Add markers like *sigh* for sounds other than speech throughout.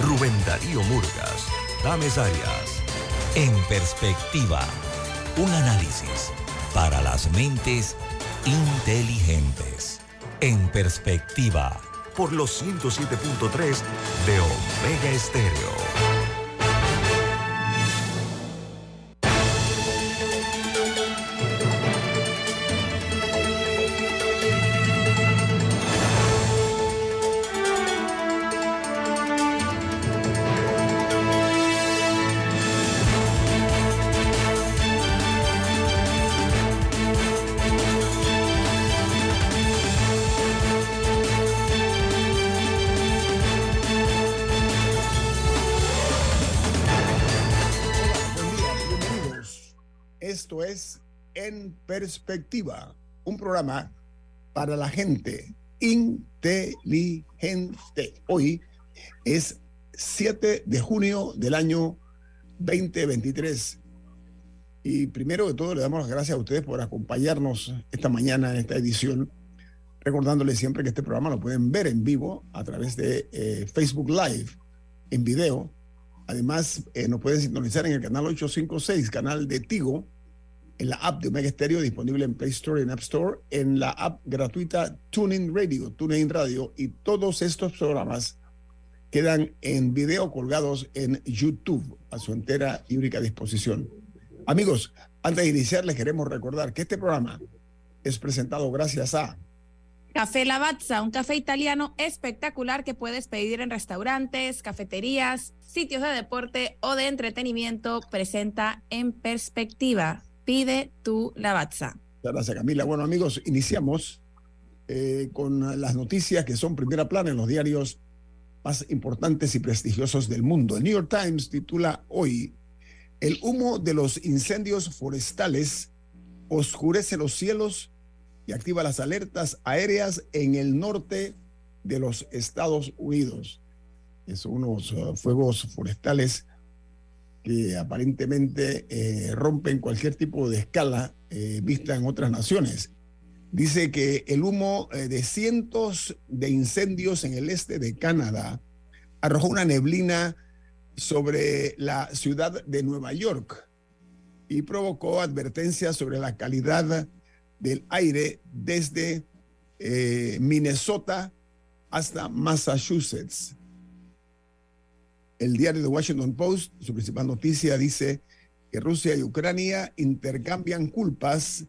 Rubén Darío Murgas, Dames Arias. En Perspectiva. Un análisis para las mentes inteligentes. En Perspectiva por los 107.3 de Omega Estéreo. Perspectiva, un programa para la gente inteligente. Hoy es 7 de junio del año 2023. Y primero de todo le damos las gracias a ustedes por acompañarnos esta mañana en esta edición, recordándoles siempre que este programa lo pueden ver en vivo a través de eh, Facebook Live, en video. Además, eh, nos pueden sintonizar en el canal 856, canal de Tigo, en la app de Omega Stereo disponible en Play Store y en App Store, en la app gratuita TuneIn Radio, TuneIn Radio y todos estos programas quedan en video colgados en YouTube a su entera y única disposición. Amigos, antes de iniciar les queremos recordar que este programa es presentado gracias a Café Lavazza, un café italiano espectacular que puedes pedir en restaurantes, cafeterías, sitios de deporte o de entretenimiento, presenta en perspectiva Pide tu Lavazza. Gracias, Camila. Bueno, amigos, iniciamos eh, con las noticias que son primera plana en los diarios más importantes y prestigiosos del mundo. El New York Times titula hoy, el humo de los incendios forestales oscurece los cielos y activa las alertas aéreas en el norte de los Estados Unidos. Es unos uh, fuegos forestales que aparentemente eh, rompen cualquier tipo de escala eh, vista en otras naciones. Dice que el humo eh, de cientos de incendios en el este de Canadá arrojó una neblina sobre la ciudad de Nueva York y provocó advertencias sobre la calidad del aire desde Minnesota hasta Massachusetts. El diario The Washington Post, su principal noticia, dice que Rusia y Ucrania intercambian culpas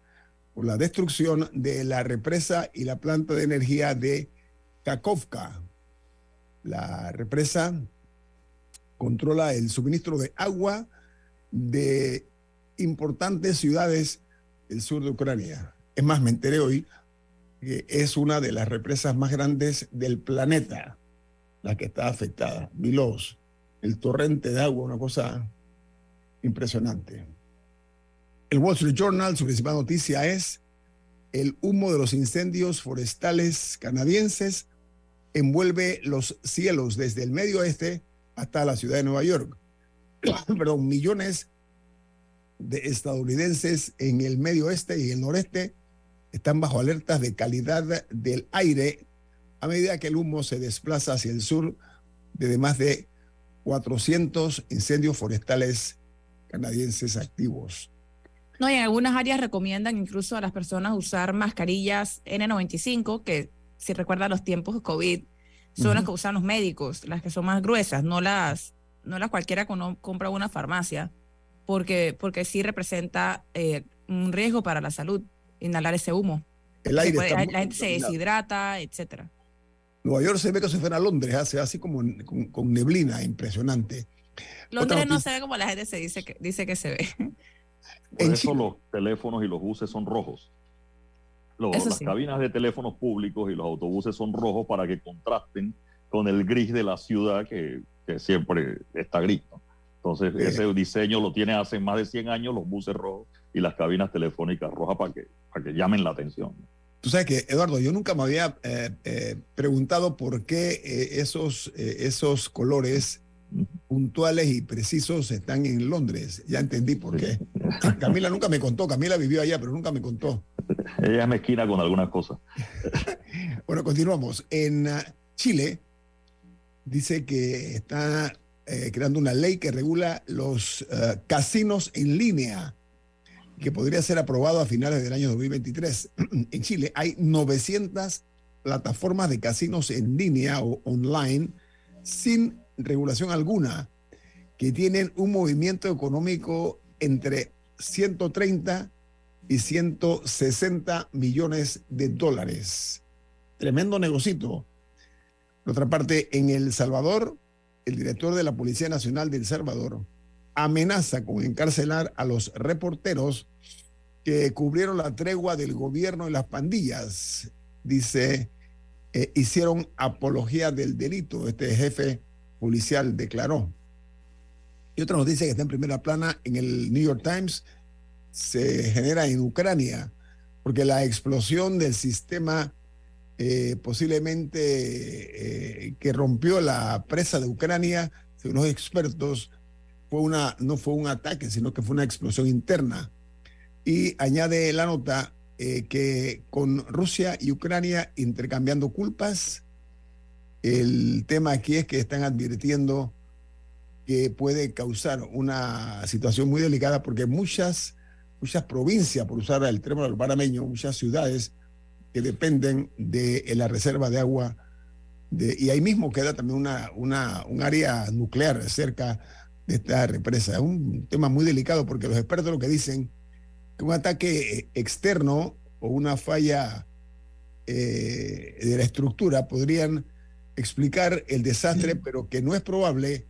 por la destrucción de la represa y la planta de energía de Kakovka. La represa controla el suministro de agua de importantes ciudades del sur de Ucrania. Es más, me enteré hoy que es una de las represas más grandes del planeta, la que está afectada, Milos el torrente de agua, una cosa impresionante. El Wall Street Journal, su principal noticia es el humo de los incendios forestales canadienses envuelve los cielos desde el medio oeste hasta la ciudad de Nueva York. *coughs* Perdón, millones de estadounidenses en el medio oeste y el noreste están bajo alertas de calidad del aire a medida que el humo se desplaza hacia el sur desde más de 400 incendios forestales canadienses activos. No, y en algunas áreas recomiendan incluso a las personas usar mascarillas N95, que si recuerdan los tiempos de COVID, son las que usan los médicos, las que son más gruesas, no las, no las cualquiera que uno compra una farmacia, porque, porque sí representa eh, un riesgo para la salud inhalar ese humo. El aire la gente se deshidrata, etcétera. Nueva York se ve que se fue a Londres, hace así como con, neblina, impresionante. Londres no se ve como la gente se dice que, dice que se ve. Por eso los teléfonos y los buses son rojos. las cabinas de teléfonos públicos y los autobuses son rojos para que contrasten con el gris de la ciudad que que siempre está gris. Entonces, ese diseño lo tiene hace más de 100 años los buses rojos y las cabinas telefónicas rojas para que, para que llamen la atención. Tú sabes que, Eduardo, yo nunca me había eh, eh, preguntado por qué eh, esos, esos colores puntuales y precisos están en Londres. Ya entendí por qué. *laughs* Camila nunca me contó, Camila vivió allá, pero nunca me contó. Ella es mezquina con algunas cosas. *laughs* bueno, continuamos. En ah, Chile dice que está creando una ley que regula los casinos en línea que podría ser aprobado a finales del año 2023. *clears throat* en Chile hay 900 plataformas de casinos en línea o online sin regulación alguna que tienen un movimiento económico entre 130 y 160 millones de dólares. Tremendo negocito. Por otra parte, en El Salvador, el director de la Policía Nacional de El Salvador amenaza con encarcelar a los reporteros que cubrieron la tregua del gobierno y las pandillas. Dice, eh, hicieron apología del delito, este jefe policial declaró. Y otra noticia que está en primera plana en el New York Times se genera en Ucrania, porque la explosión del sistema eh, posiblemente eh, que rompió la presa de Ucrania, según los expertos, fue una, no fue un ataque, sino que fue una explosión interna. Y añade la nota eh, que con Rusia y Ucrania intercambiando culpas, el tema aquí es que están advirtiendo que puede causar una situación muy delicada porque muchas, muchas provincias, por usar el término parameño, muchas ciudades que dependen de la reserva de agua, y ahí mismo queda también una, una, un área nuclear cerca de esta represa. Es un tema muy delicado porque los expertos lo que dicen que un ataque eh, externo o una falla eh, de la estructura podrían explicar el desastre, pero que no es probable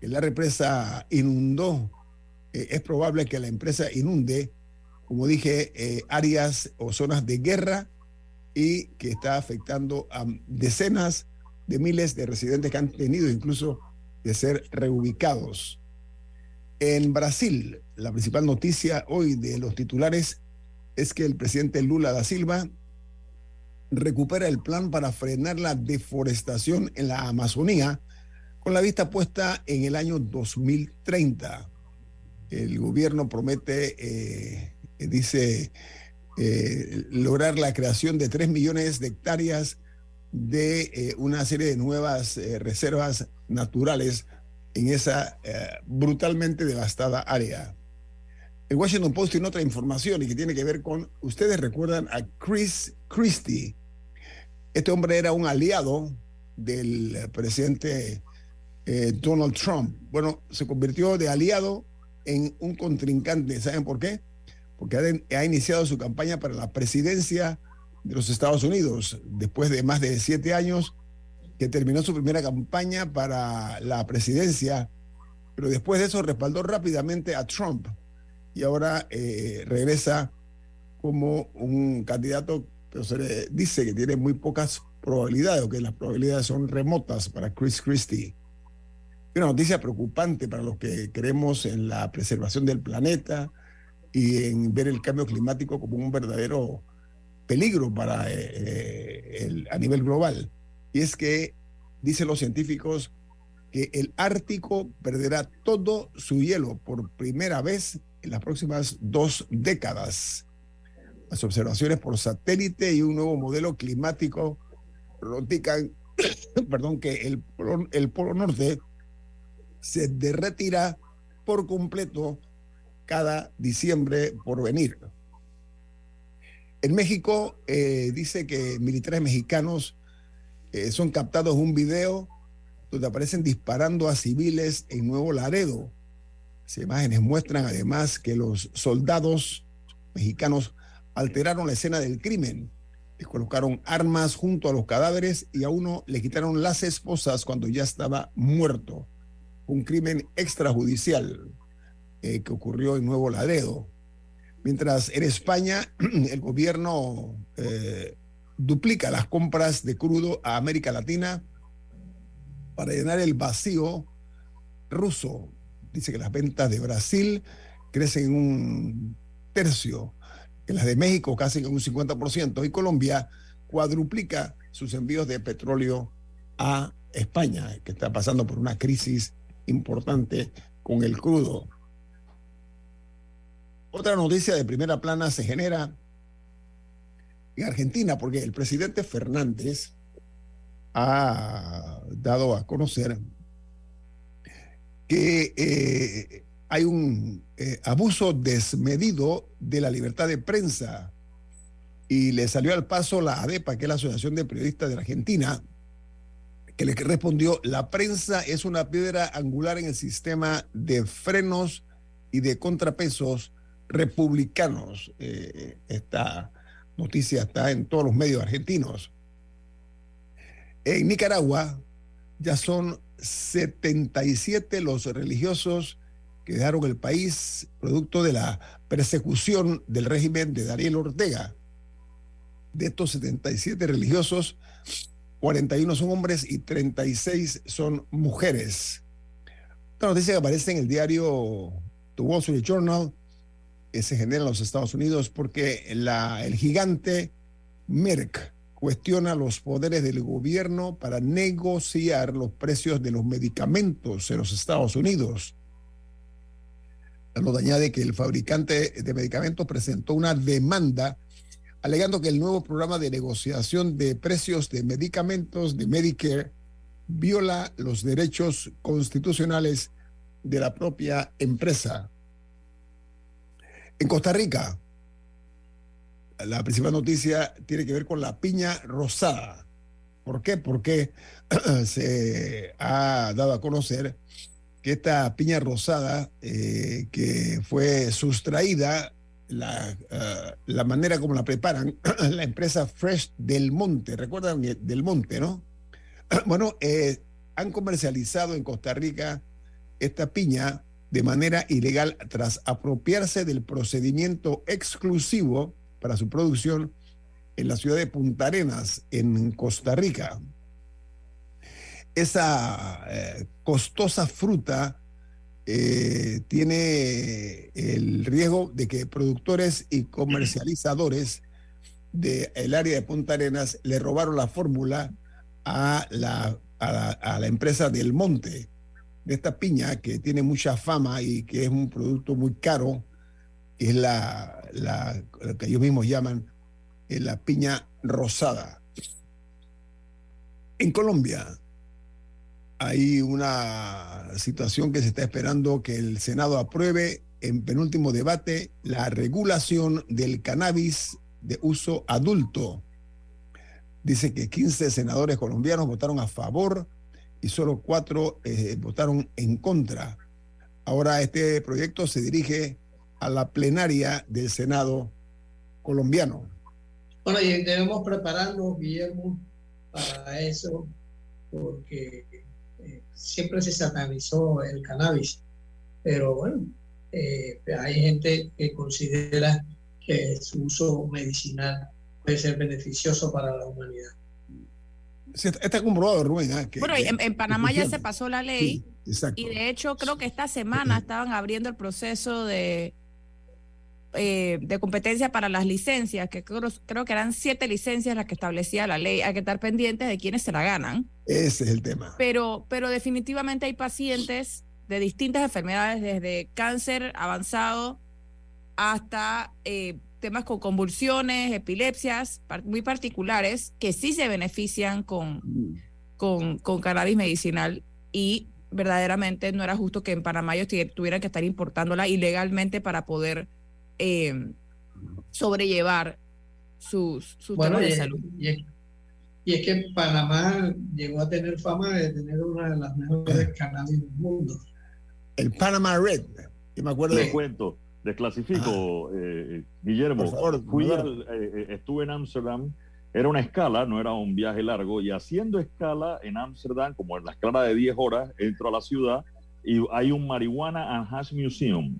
que la represa inundó, eh, es probable que la empresa inunde, como dije, áreas o zonas de guerra y que está afectando a decenas de miles de residentes que han tenido incluso de ser reubicados. En Brasil, la principal noticia hoy de los titulares es que el presidente Lula da Silva recupera el plan para frenar la deforestación en la Amazonía con la vista puesta en el año 2030. El gobierno promete, eh, dice, eh, lograr la creación de 3 millones de hectáreas de eh, una serie de nuevas reservas naturales en esa eh, brutalmente devastada área. El Washington Post tiene otra información y que tiene que ver con, ustedes recuerdan a Chris Christie. Este hombre era un aliado del presidente eh, Donald Trump. Bueno, se convirtió de aliado en un contrincante. ¿Saben por qué? Porque ha iniciado su campaña para la presidencia de los Estados Unidos después de más de siete años que terminó su primera campaña para la presidencia, pero después de eso respaldó rápidamente a Trump y ahora eh, regresa como un candidato, pero se le dice que tiene muy pocas probabilidades o que las probabilidades son remotas para Chris Christie. Una noticia preocupante para los que creemos en la preservación del planeta y en ver el cambio climático como un verdadero peligro para eh, eh, el, a nivel global y es que, dicen los científicos, que el Ártico perderá todo su hielo por primera vez en las próximas dos décadas. Las observaciones por satélite y un nuevo modelo climático pronostican *coughs* perdón, que el el polo norte se derretirá por completo cada diciembre por venir. En México eh, dice que militares mexicanos eh, son captados un video donde aparecen disparando a civiles en Nuevo Laredo. Las imágenes muestran además que los soldados mexicanos alteraron la escena del crimen. Les colocaron armas junto a los cadáveres y a uno le quitaron las esposas cuando ya estaba muerto. Un crimen extrajudicial eh, que ocurrió en Nuevo Laredo. Mientras en España *clears throat* el gobierno eh, duplica las compras de crudo a América Latina para llenar el vacío ruso. Dice que las ventas de Brasil crecen en un tercio, que las de México casi un 50%, y Colombia cuadruplica sus envíos de petróleo a España, que está pasando por una crisis importante con el crudo. Otra noticia de primera plana se genera en Argentina, porque el presidente Fernández ha dado a conocer que eh, hay un eh, abuso desmedido de la libertad de prensa. Y le salió al paso la ADEPA, que es la Asociación de Periodistas de Argentina, que le respondió, la prensa es una piedra angular en el sistema de frenos y de contrapesos republicanos. Eh, esta noticia está en todos los medios argentinos. En Nicaragua ya son 77 los religiosos que dejaron el país producto de la persecución del régimen de Daniel Ortega. De estos 77 religiosos, 41 son hombres y 36 son mujeres. Esta noticia que aparece en el diario The Wall Street Journal se genera en los Estados Unidos porque el gigante Merck cuestiona los poderes del gobierno para negociar los precios de los medicamentos en los Estados Unidos. Nos añade que el fabricante de medicamentos presentó una demanda alegando que el nuevo programa de negociación de precios de medicamentos de Medicare viola los derechos constitucionales de la propia empresa. En Costa Rica, la principal noticia tiene que ver con la piña rosada. ¿Por qué? Porque *clears throat* se ha dado a conocer que esta piña rosada eh, que fue sustraída la, eh, la manera como la preparan, *clears throat* la empresa Fresh del Monte, recuerdan del Monte, ¿no? *clears throat* bueno, eh, han comercializado en Costa Rica esta piña de manera ilegal tras apropiarse del procedimiento exclusivo para su producción en la ciudad de Punta Arenas, en Costa Rica. Esa eh, costosa fruta eh, tiene el riesgo de que productores y comercializadores del área de Punta Arenas le robaron la fórmula a la, a la, empresa del monte de esta piña que tiene mucha fama y que es un producto muy caro, es la, la que ellos mismos llaman eh, la piña rosada. En Colombia, hay una situación que se está esperando que el Senado apruebe en penúltimo debate la regulación del cannabis de uso adulto. Dice que 15 senadores colombianos votaron a favor y solo cuatro eh, votaron en contra. Ahora este proyecto se dirige a la plenaria del Senado colombiano. Bueno, y debemos prepararnos, Guillermo, para eso, porque siempre se satanizó el cannabis, pero bueno, eh, hay gente que considera que su uso medicinal puede ser beneficioso para la humanidad. Está comprobado, Rubén. ¿eh? bueno, en, Panamá ya se pasó la ley y de hecho creo que esta semana estaban abriendo el proceso de, eh, de competencia para las licencias, que creo, creo, que eran siete licencias las que establecía la ley. Hay que estar pendientes de quiénes se la ganan. Ese es el tema. Pero, pero definitivamente hay pacientes de distintas enfermedades, desde cáncer avanzado hasta eh, temas con convulsiones, epilepsias muy particulares, que sí se benefician con, con, con cannabis medicinal y verdaderamente no era justo que en Panamá ellos tuvieran que estar importándola ilegalmente para poder eh, sobrellevar sus, sus temas de salud. Y es, que Panamá llegó a tener fama de tener una de las mejores canales del mundo. El Panama Red, que me acuerdo. de cuento, desclasifico, eh, Guillermo. fui eh, estuve en Ámsterdam, era una escala, no era un viaje largo, y haciendo escala en Ámsterdam, como en la escala de 10 horas, entro a la ciudad y hay un Marihuana and Hash Museum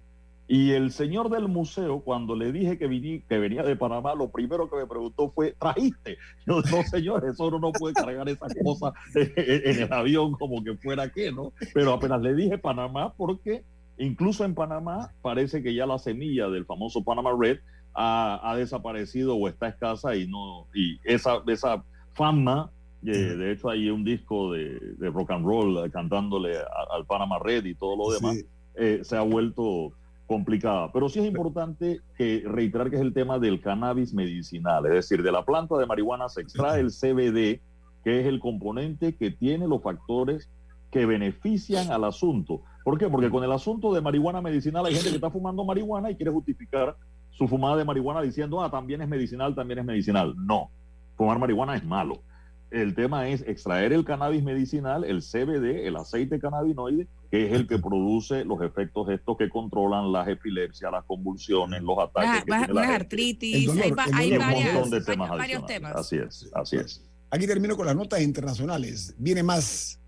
Y el señor del museo, cuando le dije que, que venía de Panamá, lo primero que me preguntó fue, ¿trajiste? Yo, no, señor, eso uno no puede cargar esas cosas en el avión como que fuera qué, ¿no? Pero apenas le dije Panamá, porque incluso en Panamá parece que ya la semilla del famoso Panama Red ha, desaparecido o está escasa y no y esa, esa fama eh, de hecho, hay un disco de, rock and roll eh, cantándole al Panama Red y todo lo demás. Eh, se ha vuelto complicada. Pero sí es importante que reiterar que es el tema del cannabis medicinal, es decir, de la planta de marihuana se extrae el CBD, que es el componente que tiene los factores que benefician al asunto. ¿Por qué? Porque con el asunto de marihuana medicinal hay gente que está fumando marihuana y quiere justificar su fumada de marihuana diciendo, ah, también es medicinal, también es medicinal. No, fumar marihuana es malo. El tema es extraer el cannabis medicinal, el CBD, el aceite cannabinoide, que es el que produce los efectos estos que controlan las epilepsias, las convulsiones, los ataques. Las, artritis, hay, varios temas. Así es, así es. Aquí termino con las notas internacionales. Viene más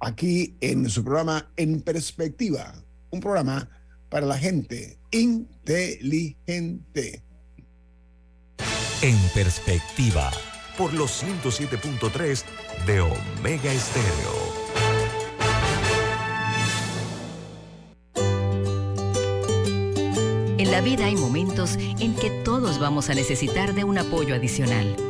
aquí en su programa En Perspectiva, un programa para la gente inteligente. En Perspectiva por los 107.3 de Omega Estéreo. En la vida hay momentos en que todos vamos a necesitar de un apoyo adicional.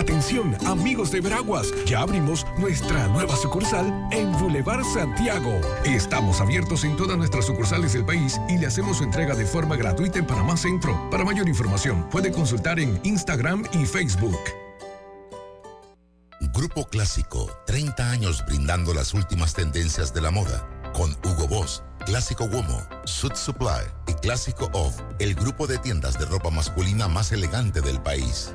Atención, amigos de Veraguas, ya abrimos nuestra nueva sucursal en Boulevard Santiago. Estamos abiertos en todas nuestras sucursales del país y le hacemos su entrega de forma gratuita en Panamá Centro. Para mayor información, puede consultar en Instagram y Facebook. Grupo Clásico, 30 años brindando las últimas tendencias de la moda. Con Hugo Boss, Clásico Womo, Suit Supply y Clásico Off, el grupo de tiendas de ropa masculina más elegante del país.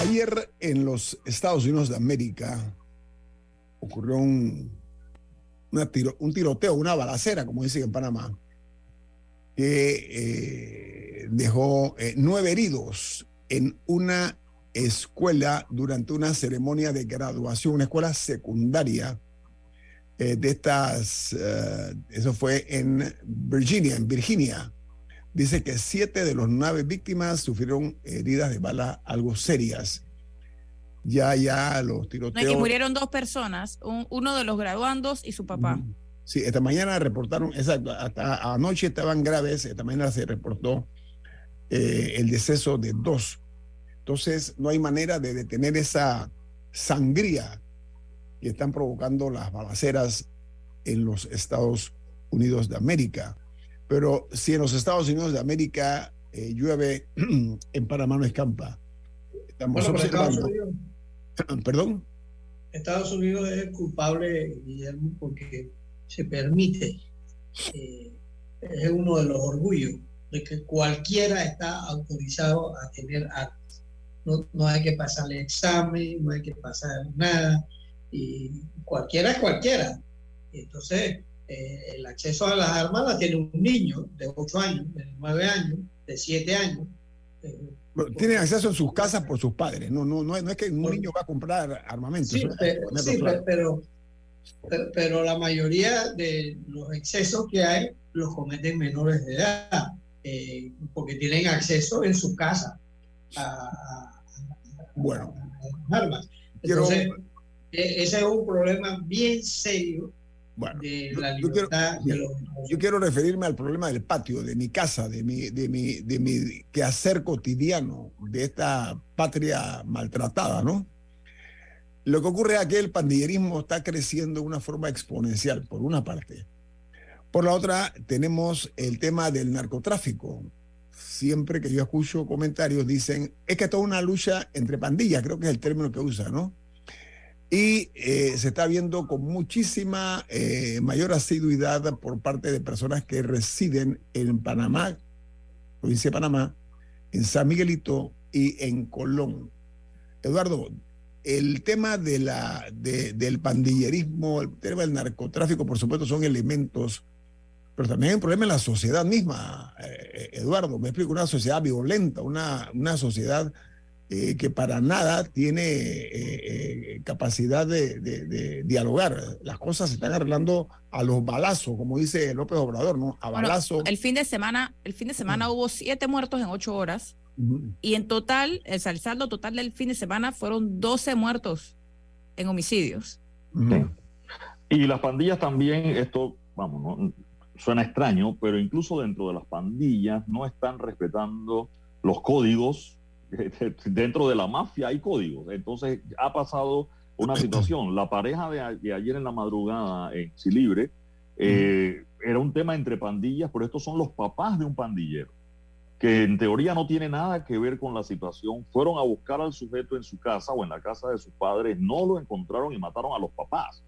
Ayer en los Estados Unidos de América ocurrió un, un tiroteo, una balacera, como dicen en Panamá, que eh, dejó eh, nueve heridos en una escuela durante una ceremonia de graduación, una escuela secundaria eh, de estas, eso fue en Virginia, en Virginia. Dice que siete de los nueve víctimas sufrieron heridas de bala algo serias. Ya, ya los tiroteos. y murieron dos personas, uno de los graduandos y su papá. Sí, esta mañana reportaron, exacto, hasta anoche estaban graves, esta mañana se reportó eh, el deceso de dos. Entonces, no hay manera de detener esa sangría que están provocando las balaceras en los Estados Unidos de América. Pero si en los Estados Unidos de América eh, llueve, *clears throat* en Panamá no escampa. Estamos observando. *clears throat* Perdón. Estados Unidos es el culpable, Guillermo, porque se permite, eh, es uno de los orgullos de que cualquiera está autorizado a tener armas. No, no hay que pasarle examen, no hay que pasar nada, y cualquiera es cualquiera. Entonces, eh, el acceso a las armas la tiene un niño de 8 años, de 9 años, de 7 años. Eh, tienen acceso en sus casas por sus padres, no, no, no, es que un niño va a comprar armamento. Sí, pero, pero, la mayoría de los excesos que hay los cometen menores de edad, eh, porque tienen acceso en su casa a, bueno, armas. Entonces, e, ese es un problema bien serio bueno, yo, quiero, yo quiero referirme al problema del patio, de mi casa, de mi, de mi, de mi quehacer cotidiano, de esta patria maltratada, ¿no? Lo que ocurre es que el pandillerismo está creciendo de una forma exponencial, por una parte. Por la otra, tenemos el tema del narcotráfico. Siempre que yo escucho comentarios dicen, es que es toda una lucha entre pandillas, creo que es el término que usa, ¿no? Y eh, se está viendo con muchísima eh, mayor asiduidad por parte de personas que residen en Panamá, provincia de Panamá, en San Miguelito y en Colón. Eduardo, el tema de la, del pandillerismo, el tema del narcotráfico, por supuesto, son elementos, pero también hay un problema en la sociedad misma, eh, Eduardo. Me explico, una sociedad violenta, una, una sociedad eh, que para nada tiene eh, eh, capacidad de, dialogar. Las cosas se están arreglando a los balazos, como dice López Obrador, ¿no? A balazo. el fin de semana, el fin de semana hubo siete muertos en ocho horas. Y en total, el saldo total del fin de semana fueron 12 muertos en homicidios. Y las pandillas también, esto, vamos, ¿no? suena extraño, pero incluso dentro de las pandillas no están respetando los códigos *laughs* dentro de la mafia hay códigos. Entonces ha pasado una situación. La pareja de, ayer en la madrugada en Chilibre eh, era un tema entre pandillas, pero estos son los papás de un pandillero, que en teoría no tiene nada que ver con la situación. Fueron a buscar al sujeto en su casa o en la casa de sus padres, no lo encontraron y mataron a los papás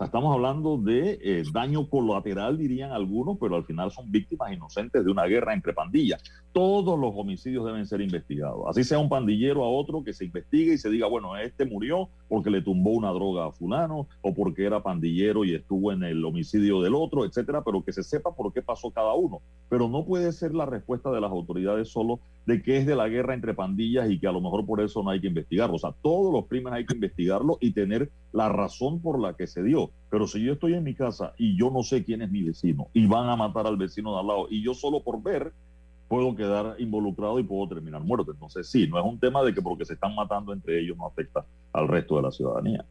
estamos hablando de eh, daño colateral, dirían algunos, pero al final son víctimas inocentes de una guerra entre pandillas. Todos los homicidios deben ser investigados. Así sea un pandillero a otro que se investigue y se diga, bueno, este murió porque le tumbó una droga a fulano o porque era pandillero y estuvo en el homicidio del otro, etcétera, pero que se sepa por qué pasó cada uno. Pero no puede ser la respuesta de las autoridades solo de que es de la guerra entre pandillas y que a lo mejor por eso no hay que investigarlo. O sea, todos los crímenes hay que investigarlo y tener la razón por la que se dio. Pero si yo estoy en mi casa y yo no sé quién es mi vecino y van a matar al vecino de al lado y yo solo por ver puedo quedar involucrado y puedo terminar muerto. Entonces sí, no es un tema de que porque se están matando entre ellos no afecta al resto de la ciudadanía.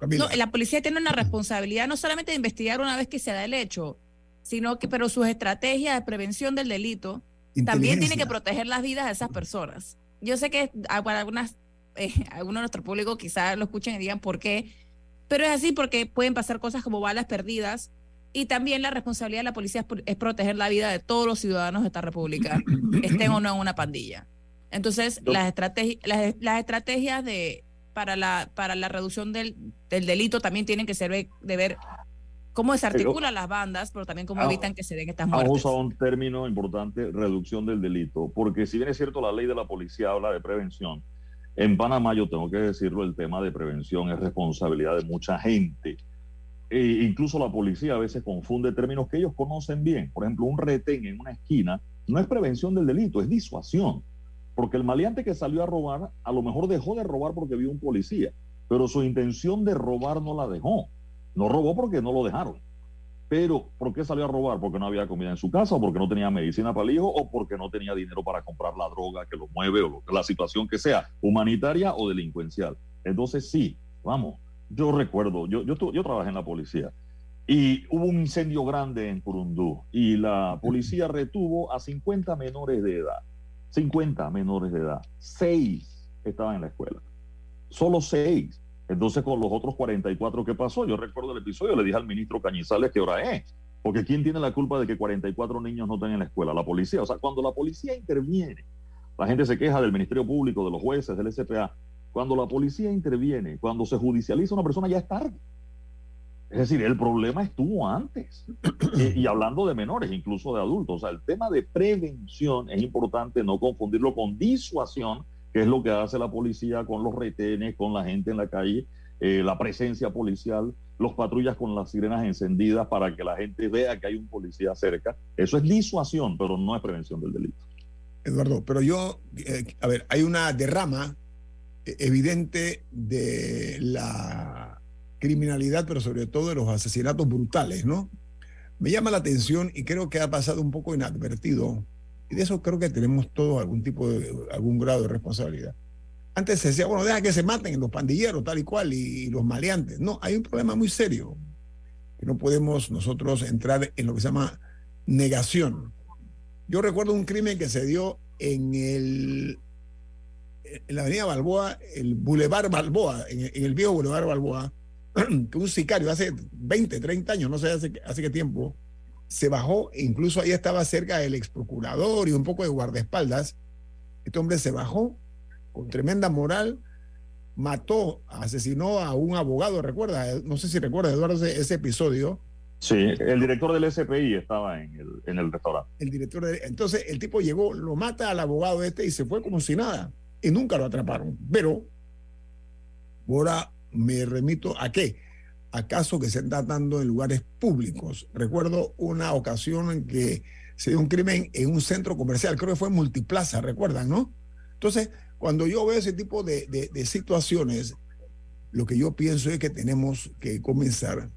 No, la policía tiene una responsabilidad no solamente de investigar una vez que se da el hecho, sino que pero sus estrategias de prevención del delito también tiene que proteger las vidas de esas personas. Yo sé que para algunas, eh, *laughs* algunos de nuestro público quizás lo escuchen y digan por qué, pero es así porque pueden pasar cosas como balas perdidas y también la responsabilidad de la policía es, proteger la vida de todos los ciudadanos de esta república, *clears throat* estén o no en una pandilla. Entonces, las, estrategias las, las, estrategias de, para, la, para la reducción del, del delito también tienen que ser de ver cómo desarticulan las bandas, pero también cómo evitan que se den estas muertes. Vamos a un término importante, reducción del delito, porque si bien es cierto la ley de la policía habla de prevención, en Panamá yo tengo que decirlo, el tema de prevención es responsabilidad de mucha gente. E incluso la policía a veces confunde términos que ellos conocen bien. Por ejemplo, un retén en una esquina no es prevención del delito, es disuasión. Porque el maleante que salió a robar, a lo mejor dejó de robar porque vio un policía, pero su intención de robar no la dejó. No robó porque no lo dejaron. Pero, ¿por qué salió a robar? Porque no había comida en su casa, o porque no tenía medicina para el hijo, o porque no tenía dinero para comprar la droga que lo mueve, o la situación que sea, humanitaria o delincuencial. Entonces, sí, vamos, yo recuerdo, yo, yo, yo trabajé en la policía, y hubo un incendio grande en Curundú, y la policía retuvo a 50 menores de edad. 50 menores de edad. Seis estaban en la escuela. Solo seis. Entonces, con los otros 44, ¿qué pasó? Yo recuerdo el episodio, le dije al ministro Cañizales qué hora es. Porque ¿quién tiene la culpa de que 44 niños no estén en la escuela? La policía. O sea, cuando la policía interviene, la gente se queja del Ministerio Público, de los jueces, del SPA. Cuando la policía interviene, cuando se judicializa una persona, ya es tarde. Es decir, el problema estuvo antes. y, y, hablando de menores, incluso de adultos. O sea, el tema de prevención es importante no confundirlo con disuasión qué es lo que hace la policía con los retenes, con la gente en la calle, eh, la presencia policial, los patrullas con las sirenas encendidas para que la gente vea que hay un policía cerca. Eso es disuasión, pero no es prevención del delito. Eduardo, pero yo, eh, a ver, hay una derrama eh, evidente de la criminalidad, pero sobre todo de los asesinatos brutales, ¿no? Me llama la atención y creo que ha pasado un poco inadvertido, y de eso creo que tenemos todos algún tipo de, algún grado de responsabilidad. Antes se decía, bueno, deja que se maten los pandilleros, tal y cual, y, los maleantes. No, hay un problema muy serio, que no podemos nosotros entrar en lo que se llama negación. Yo recuerdo un crimen que se dio en el en la avenida Balboa, el Boulevard Balboa, en, el viejo Boulevard Balboa, *clears throat* que un sicario hace 20, 30 años, no sé hace, hace qué tiempo, se bajó, e incluso ahí estaba cerca del ex procurador y un poco de guardaespaldas. Este hombre se bajó con tremenda moral, mató, asesinó a un abogado, recuerda, no sé si recuerda Eduardo ese, episodio. Sí, el director del SPI estaba en el, en el restaurante. El director entonces el tipo llegó, lo mata al abogado este y se fue como si nada y nunca lo atraparon. Pero ahora me remito a qué? A casos que se están dando en lugares públicos. Recuerdo una ocasión en que se dio un crimen en un centro comercial, creo que fue en Multiplaza, recuerdan, ¿no? Entonces, cuando yo veo ese tipo de, de situaciones, lo que yo pienso es que tenemos que comenzar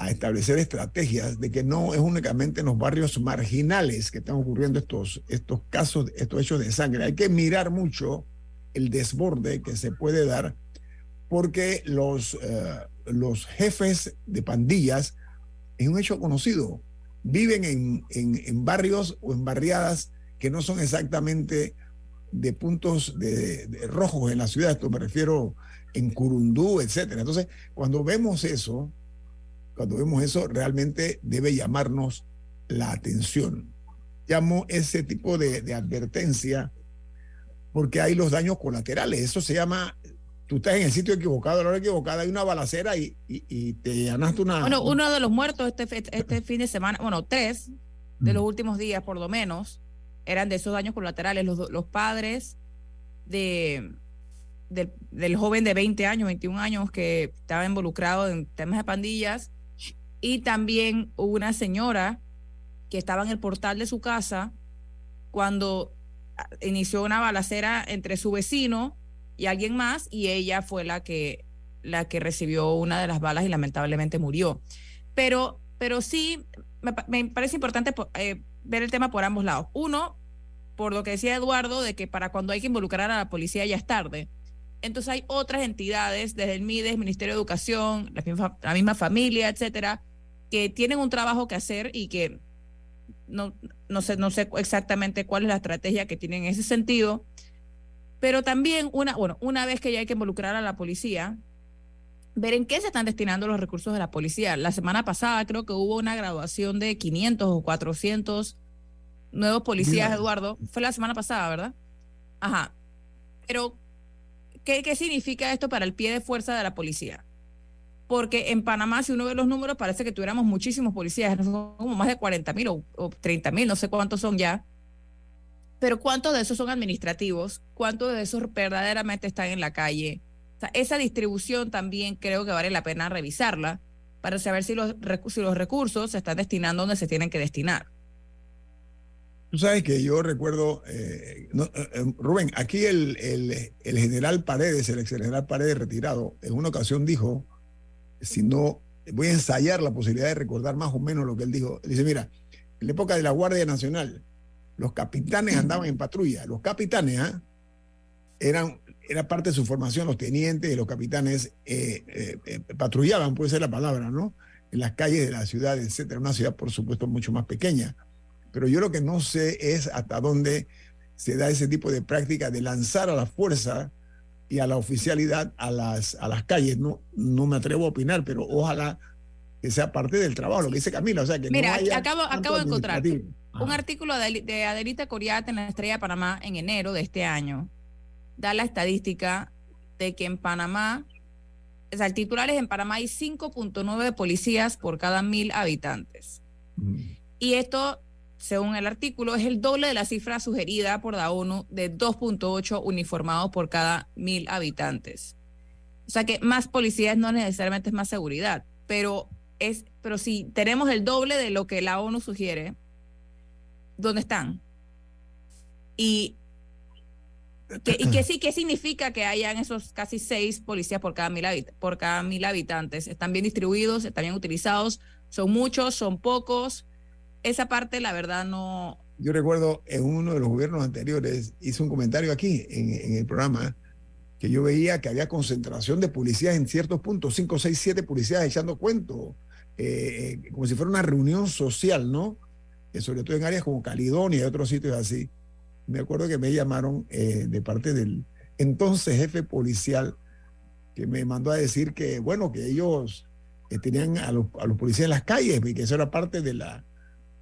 a establecer estrategias de que no es únicamente en los barrios marginales que están ocurriendo estos, estos casos, estos hechos de sangre. Hay que mirar mucho el desborde que se puede dar porque los, eh, los jefes de pandillas, es un hecho conocido, viven en, en, barrios o en barriadas que no son exactamente de puntos de, rojos en la ciudad, esto me refiero en Curundú, etcétera. Entonces, cuando vemos eso, cuando vemos eso, realmente debe llamarnos la atención. Llamo ese tipo de, de advertencia porque hay los daños colaterales. Eso se llama tú estás en el sitio equivocado, a la hora equivocada, hay una balacera y, y, te ganaste una... Bueno, uno de los muertos este, este fin de semana, bueno, tres de los últimos días por lo menos, eran de esos daños colaterales. Los, los padres de, del, del, joven de 20 años, 21 años, que estaba involucrado en temas de pandillas, y también una señora que estaba en el portal de su casa cuando ah, inició una balacera entre su vecino y alguien más, y ella fue la que, la que recibió una de las balas y lamentablemente murió. Pero, pero sí, me, parece importante eh, ver el tema por ambos lados. Uno, por lo que decía Eduardo, de que para cuando hay que involucrar a la policía ya es tarde. Entonces hay otras entidades, desde el MIDES, Ministerio de Educación, la misma, la misma familia, etcétera, que tienen un trabajo que hacer y que no, no, sé, no sé exactamente cuál es la estrategia que tienen en ese sentido, pero también una, bueno, una vez que ya hay que involucrar a la policía, ver en qué se están destinando los recursos de la policía. La semana pasada creo que hubo una graduación de 500 o 400 nuevos policías, Eduardo. Fue la semana pasada, ¿verdad? Ajá. Pero, ¿qué, ¿qué significa esto para el pie de fuerza de la policía? Porque en Panamá, si uno ve los números, parece que tuviéramos muchísimos policías, son como más de 40 mil o, o 30 mil, no sé cuántos son ya. Pero ¿cuántos de esos son administrativos? ¿Cuántos de esos verdaderamente están en la calle? Esa distribución también creo que vale la pena revisarla para saber si los, si los recursos se están destinando donde se tienen que destinar. Tú sabes que yo recuerdo, eh, eh, eh, Rubén, aquí el, general Paredes, el ex general Paredes retirado, en una ocasión dijo, si no, voy a ensayar la posibilidad de recordar más o menos lo que él dijo. Dice, mira, en la época de la Guardia Nacional, los capitanes andaban en patrulla. Los capitanes ¿ah? eran era parte de su formación, los tenientes y los capitanes eh, eh, eh, patrullaban, puede ser la palabra, ¿no? En las calles de la ciudad, etcétera. Una ciudad, por supuesto, mucho más pequeña. Pero yo lo que no sé es hasta dónde se da ese tipo de práctica de lanzar a la fuerza y a la oficialidad a las, a las calles. No, no me atrevo a opinar, pero ojalá que sea parte del trabajo, lo que dice Camila. O sea, que Mira, no acabo, acabo de encontrar un artículo de, Adelita Coriata en la Estrella de Panamá en enero de este año da la estadística de que en Panamá, o sea, el titular es en Panamá hay 5.9 policías por cada mil habitantes. Mm. Y esto, según el artículo, es el doble de la cifra sugerida por la ONU de 2.8 uniformados por cada mil habitantes. O sea que más policías no necesariamente es más seguridad, pero es, pero si tenemos el doble de lo que la ONU sugiere, ¿dónde están? Y ¿Y qué sí, qué significa que hayan esos casi seis policías por cada mil, por cada mil habitantes? ¿Están bien distribuidos? ¿Están bien utilizados? ¿Son muchos? ¿Son pocos? Esa parte, la verdad, no... Yo recuerdo en uno de los gobiernos anteriores, hice un comentario aquí en, en el programa, que yo veía que había concentración de policías en ciertos puntos, cinco, seis, siete policías echando cuentos, eh, como si fuera una reunión social, ¿no? Eh, sobre todo en áreas como Caledonia y otros sitios así. Me acuerdo que me llamaron eh, de parte del entonces jefe policial que me mandó a decir que, bueno, que ellos tenían a los, a los, policías en las calles y que eso era parte de la,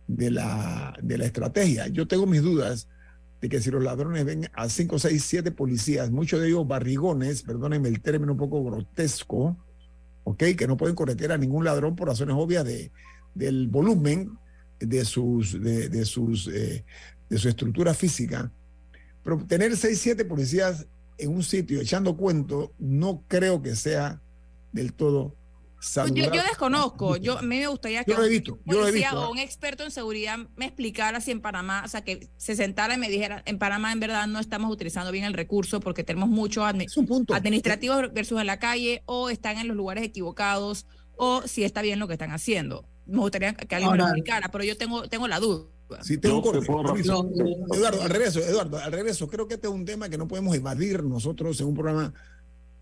de, la, de la estrategia. Yo tengo mis dudas de que si los ladrones ven a cinco, seis, siete policías, muchos de ellos barrigones, perdónenme el término un poco grotesco, ¿ok? Que no pueden corretear a ningún ladrón por razones obvias de, del volumen de sus, de, de sus, eh, de su estructura física. Pero tener seis, siete policías en un sitio echando cuento no creo que sea del todo pues yo, yo, desconozco, yo, a mí me gustaría que un policía o un experto en seguridad me explicara si en Panamá, o sea, que se sentara y me dijera, en Panamá en verdad no estamos utilizando bien el recurso porque tenemos muchos administrativos versus en la calle o están en los lugares equivocados o si está bien lo que están haciendo. Me gustaría que alguien me lo explicara, pero yo tengo, tengo la duda. Sí, tengo Eduardo, al regreso, Eduardo, al regreso, creo que este es un tema que no podemos evadir nosotros en un programa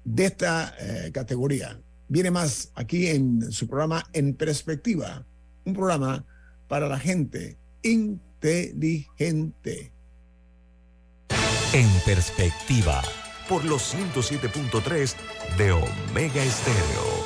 de esta eh, categoría viene más aquí en su programa En Perspectiva, un programa para la gente inteligente. En Perspectiva, por los 107.3 de Omega Estéreo.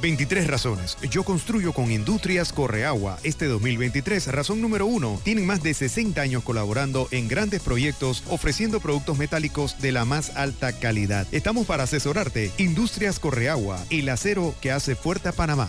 23 razones. Yo construyo con Industrias Correagua este 2023. Razón número uno. Tienen más de 60 años colaborando en grandes proyectos ofreciendo productos metálicos de la más alta calidad. Estamos para asesorarte. Industrias Correagua, el acero que hace fuerte a Panamá.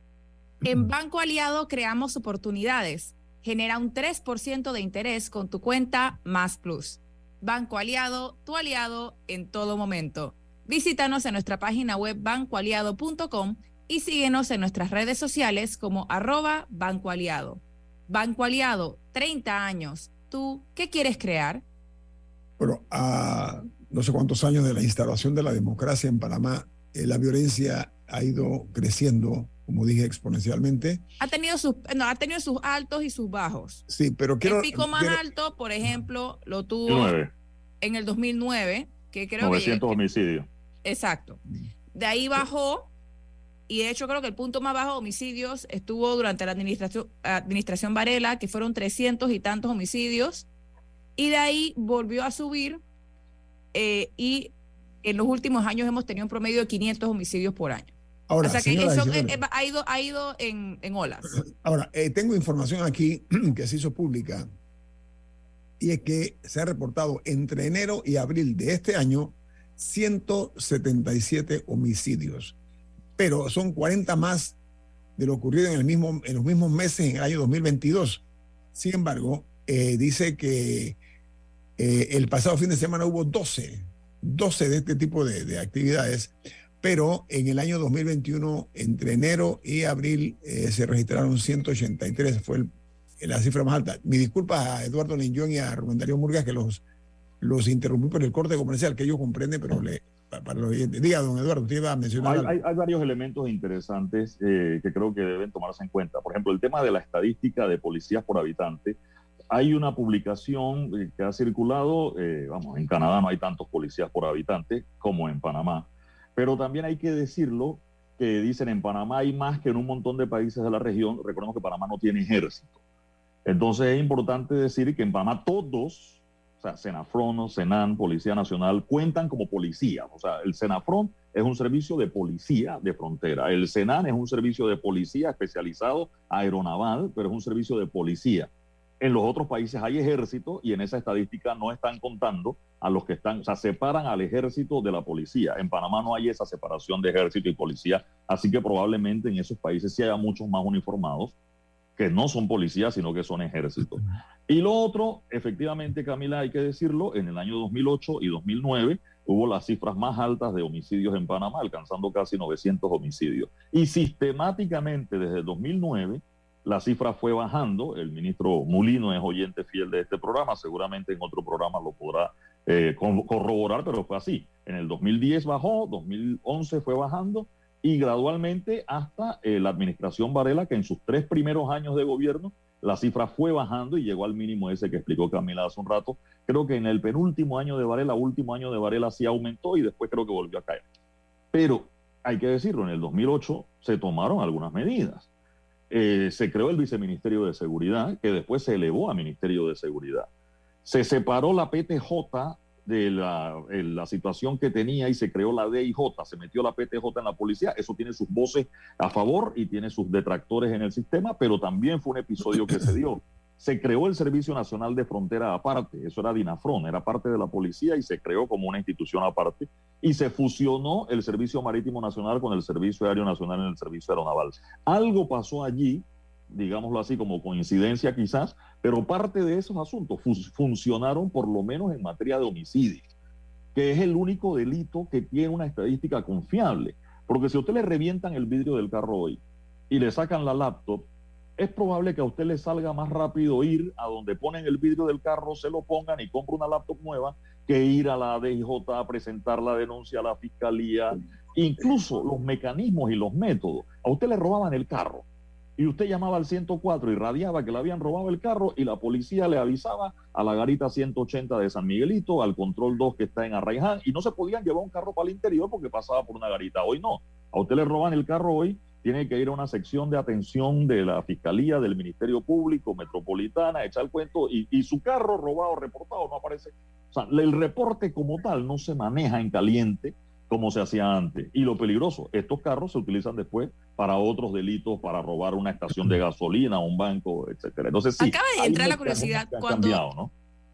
En Banco Aliado creamos oportunidades. Genera un 3% de interés con tu cuenta Más Plus. Banco Aliado, tu aliado en todo momento. Visítanos en nuestra página web bancoaliado.com y síguenos en nuestras redes sociales como arroba Banco Aliado. Banco Aliado, 30 años. ¿Tú qué quieres crear? Bueno, a no sé cuántos años de la instalación de la democracia en Panamá, eh, la violencia ha ido creciendo como dije, exponencialmente. Ha tenido sus, no, ha tenido sus altos y sus bajos. Sí, pero quiero... El pico más alto, por ejemplo, lo tuvo en el 2009, que creo 900 homicidios. Exacto. De ahí bajó, y de hecho creo que el punto más bajo de homicidios estuvo durante la administración, administración Varela, que fueron 300 y tantos homicidios, y de ahí volvió a subir, eh, y en los últimos años hemos tenido un promedio de 500 homicidios por año. Ahora, o sea que eso eh, eh, ha ido, ha ido en, en olas. Ahora, eh, tengo información aquí *clears throat* que se hizo pública y es que se ha reportado entre enero y abril de este año 177 homicidios, pero son 40 más de lo ocurrido en, el mismo, en los mismos meses en el año 2022. Sin embargo, dice que el pasado fin de semana hubo 12, 12 de este tipo de, de actividades pero en el año 2021, entre enero y abril, eh, se registraron 183, fue la cifra más alta. Mi disculpas a Eduardo Linjón y a Rubén Darío Murgas que los, los interrumpí por el corte comercial, que ellos comprenden, pero le, para los oyentes. Diga, don Eduardo, usted iba a mencionar. Hay, hay- hay varios elementos interesantes eh, que creo que deben tomarse en cuenta. Por ejemplo, el tema de la estadística de policías por habitante. Hay una publicación eh, que ha circulado, eh, vamos, en Canadá no hay tantos policías por habitante como en Panamá, pero también hay que decirlo que dicen en Panamá hay más que en un montón de países de la región. Recordemos que Panamá no tiene ejército. Entonces es importante decir que en Panamá todos, o sea, Senafron, Senan, Policía Nacional, cuentan como policías. O sea, el Senafron es un servicio de policía de frontera. El Senan es un servicio de policía especializado aeronaval, pero es un servicio de policía. En los otros países hay ejército y en esa estadística no están contando a los que están, o sea, separan al ejército de la policía. En Panamá no hay esa separación de ejército y policía, así que probablemente en esos países sí haya muchos más uniformados que no son policías, sino que son ejércitos. Y lo otro, efectivamente, Camila, hay que decirlo, en el año 2008 y 2009 hubo las cifras más altas de homicidios en Panamá, alcanzando casi 900 homicidios. Y sistemáticamente desde el 2009 la cifra fue bajando. El ministro Mulino es oyente fiel de este programa, seguramente en otro programa lo podrá eh, corroborar, pero fue así. En el 2010 bajó, 2011 fue bajando y gradualmente hasta eh, la administración Varela, que en sus tres primeros años de gobierno la cifra fue bajando y llegó al mínimo ese que explicó Camila hace un rato. Creo que en el penúltimo año de Varela, último año de Varela sí aumentó y después creo que volvió a caer. Pero hay que decirlo, en el 2008 se tomaron algunas medidas. Eh, se creó el Viceministerio de Seguridad, que después se elevó a Ministerio de Seguridad. Se separó la PTJ de la, la situación que tenía y se creó la DIJ, se metió la PTJ en la policía, eso tiene sus voces a favor y tiene sus detractores en el sistema, pero también fue un episodio que se dio. Se creó el Servicio Nacional de Frontera aparte, eso era DINAFRON, era parte de la policía y se creó como una institución aparte y se fusionó el Servicio Marítimo Nacional con el Servicio Aéreo Nacional en el Servicio Aeronaval. Algo pasó allí, digámoslo así como coincidencia quizás, pero parte de esos asuntos fu- funcionaron por lo menos en materia de homicidio, que es el único delito que tiene una estadística confiable. Porque si a usted le revientan el vidrio del carro hoy y le sacan la laptop, es probable que a usted le salga más rápido ir a donde ponen el vidrio del carro, se lo pongan y compre una laptop nueva que ir a la DIJ a presentar la denuncia a la fiscalía. Incluso los mecanismos y los métodos. A usted le robaban el carro y usted llamaba al 104 y radiaba que le habían robado el carro y la policía le avisaba a la garita 180 de San Miguelito, al control 2 que está en Arraiján y no se podían llevar un carro para el interior porque pasaba por una garita. Hoy no. A usted le roban el carro hoy, tiene que ir a una sección de atención de la Fiscalía, del Ministerio Público, Metropolitana, echar el cuento y, y su carro robado, reportado, no aparece. O sea, el reporte como tal no se maneja en caliente como se hacía antes. Y lo peligroso, estos carros se utilizan después para otros delitos, para robar una estación de gasolina, un banco, etcétera. Entonces sí. Acaba de entrar la curiosidad cuando- cambiado, ¿no?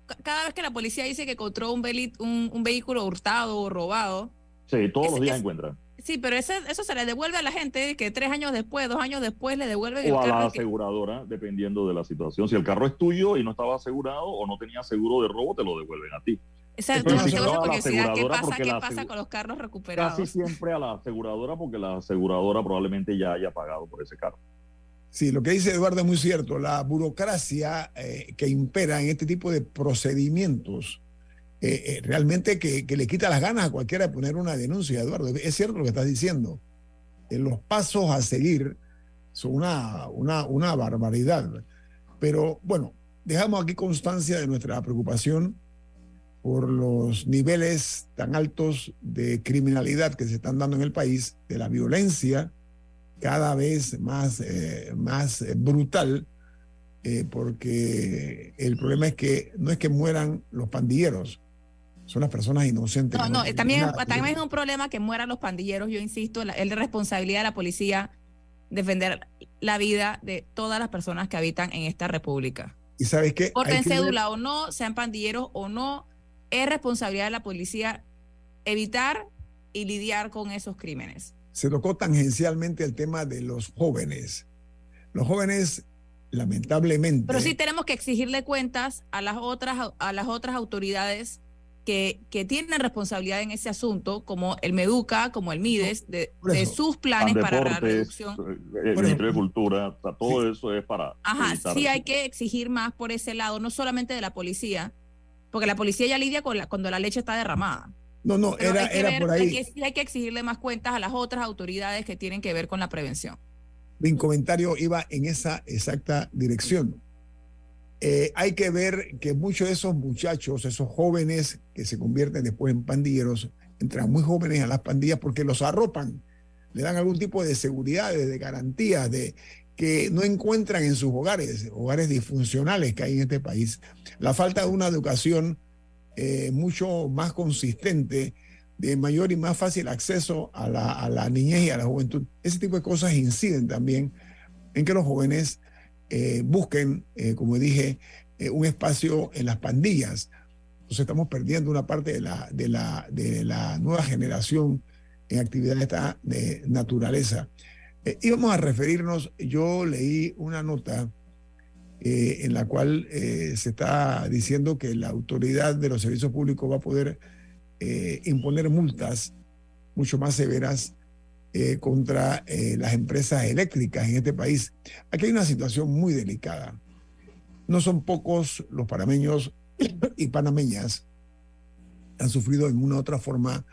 Ca- Cada vez que la policía dice que encontró un, un, un vehículo hurtado o robado, Sí, todos Es- los días es- encuentran. Sí, pero ese, eso se le devuelve a la gente que tres años después, dos años después, le devuelven el O a la que- aseguradora, dependiendo de la situación. Si el carro es tuyo y no estaba asegurado o no tenía seguro de robo, te lo devuelven a ti. Una si no, la curiosidad. ¿Qué aseguradora, pasa, porque qué la pasa asegu- con los carros recuperados? Casi siempre a la aseguradora, porque la aseguradora probablemente ya haya pagado por ese carro. Sí, lo que dice Eduardo es muy cierto. La burocracia eh, que impera en este tipo de procedimientos eh, eh, realmente que, le quita las ganas a cualquiera de poner una denuncia, Eduardo. Es cierto lo que estás diciendo. Eh, los pasos a seguir son una, una, barbaridad. Pero bueno, dejamos aquí constancia de nuestra preocupación por los niveles tan altos de criminalidad que se están dando en el país, de la violencia cada vez más, más brutal, porque el problema es que no es que mueran los pandilleros, son las personas inocentes. No, no, también, nada es un problema que mueran los pandilleros, yo insisto, la- es de responsabilidad de la policía defender la vida de todas las personas que habitan en esta república. ¿Y sabes qué? Porten ver- cédula o no, sean pandilleros o no, es responsabilidad de la policía evitar y lidiar con esos crímenes. se tocó tangencialmente el tema de los jóvenes. Los jóvenes, lamentablemente, Pero sí tenemos que exigirle cuentas a las otras, a las otras autoridades que, que tienen responsabilidad en ese asunto, como el Meduca, como el MIDES, de, sus planes para la reducción. eh, el Ministerio de Cultura, o sea, todo eso es para. Ajá, evitar sí eso. hay que exigir más por ese lado, no solamente de la policía, porque la policía ya lidia con la, cuando la leche está derramada. No, no, Pero era, hay que era ver- por Hay ahí. que, sí hay que exigirle más cuentas a las otras autoridades que tienen que ver con la prevención. Mi comentario iba en esa exacta dirección. Eh, hay que ver que muchos de esos muchachos, esos jóvenes que se convierten después en pandilleros, entran muy jóvenes a las pandillas porque los arropan, le dan algún tipo de seguridad, de garantías, de que no encuentran en sus hogares, hogares disfuncionales que hay en este país. La falta de una educación eh, mucho más consistente, de mayor y más fácil acceso a la, a la niñez y a la juventud. Ese tipo de cosas inciden también en que los jóvenes eh, busquen, eh, como dije, eh, un espacio en las pandillas. Entonces estamos perdiendo una parte de la, de la, de la nueva generación en actividades de esta de naturaleza. Íbamos a referirnos, yo leí una nota en la cual se está diciendo que la autoridad de los servicios públicos va a poder imponer multas mucho más severas eh, contra eh, las empresas eléctricas en este país. Aquí hay una situación muy delicada. No son pocos los panameños y panameñas han sufrido en una u otra forma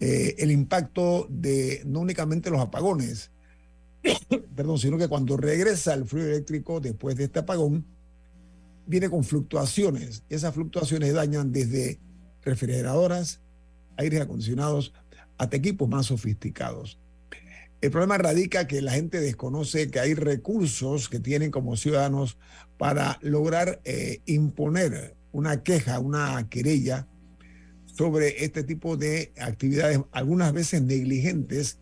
eh, el impacto de no únicamente los apagones, *coughs* perdón, sino que cuando regresa el fluido eléctrico después de este apagón, viene con fluctuaciones. Esas fluctuaciones dañan desde refrigeradoras, aires acondicionados, hasta equipos más sofisticados. El problema radica que la gente desconoce que hay recursos que tienen como ciudadanos para lograr eh, imponer una queja, una querella sobre este tipo de actividades, algunas veces negligentes,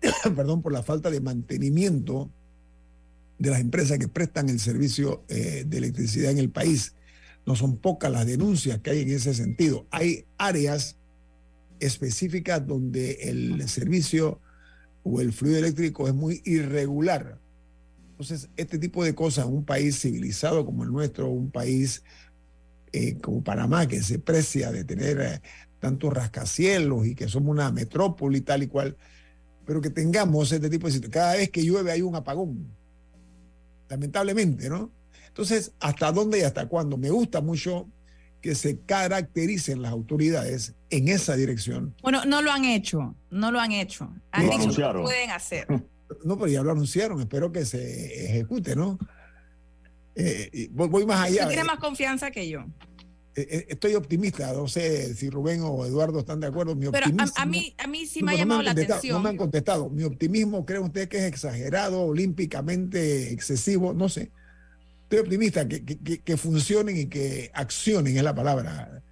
*coughs* perdón, por la falta de mantenimiento de las empresas que prestan el servicio eh, de electricidad en el país. No son pocas las denuncias que hay en ese sentido. Hay áreas específicas donde el servicio o el fluido eléctrico es muy irregular. Entonces, este tipo de cosas, un país civilizado como el nuestro, un país eh, como Panamá, que se precia de tener eh, tantos rascacielos y que somos una metrópoli tal y cual, pero que tengamos este tipo de situaciones. Cada vez que llueve hay un apagón, lamentablemente, ¿no? Entonces, ¿hasta dónde y hasta cuándo? Me gusta mucho que se caractericen las autoridades en esa dirección. Bueno, no lo han hecho, no lo han hecho. Han Lo dicho que lo pueden hacer. *laughs* No, pero ya lo anunciaron, espero que se ejecute, ¿no? Eh, voy, más allá. Tú tienes más confianza que yo. Eh, eh, estoy optimista, no sé si Rubén o Eduardo están de acuerdo. Mi Pero a, mí, a mí sí me ha no llamado la atención. No me han contestado. Mi optimismo, ¿creen ustedes que es exagerado, olímpicamente excesivo? No sé. Estoy optimista que, que, que- funcionen y que accionen, es la palabra.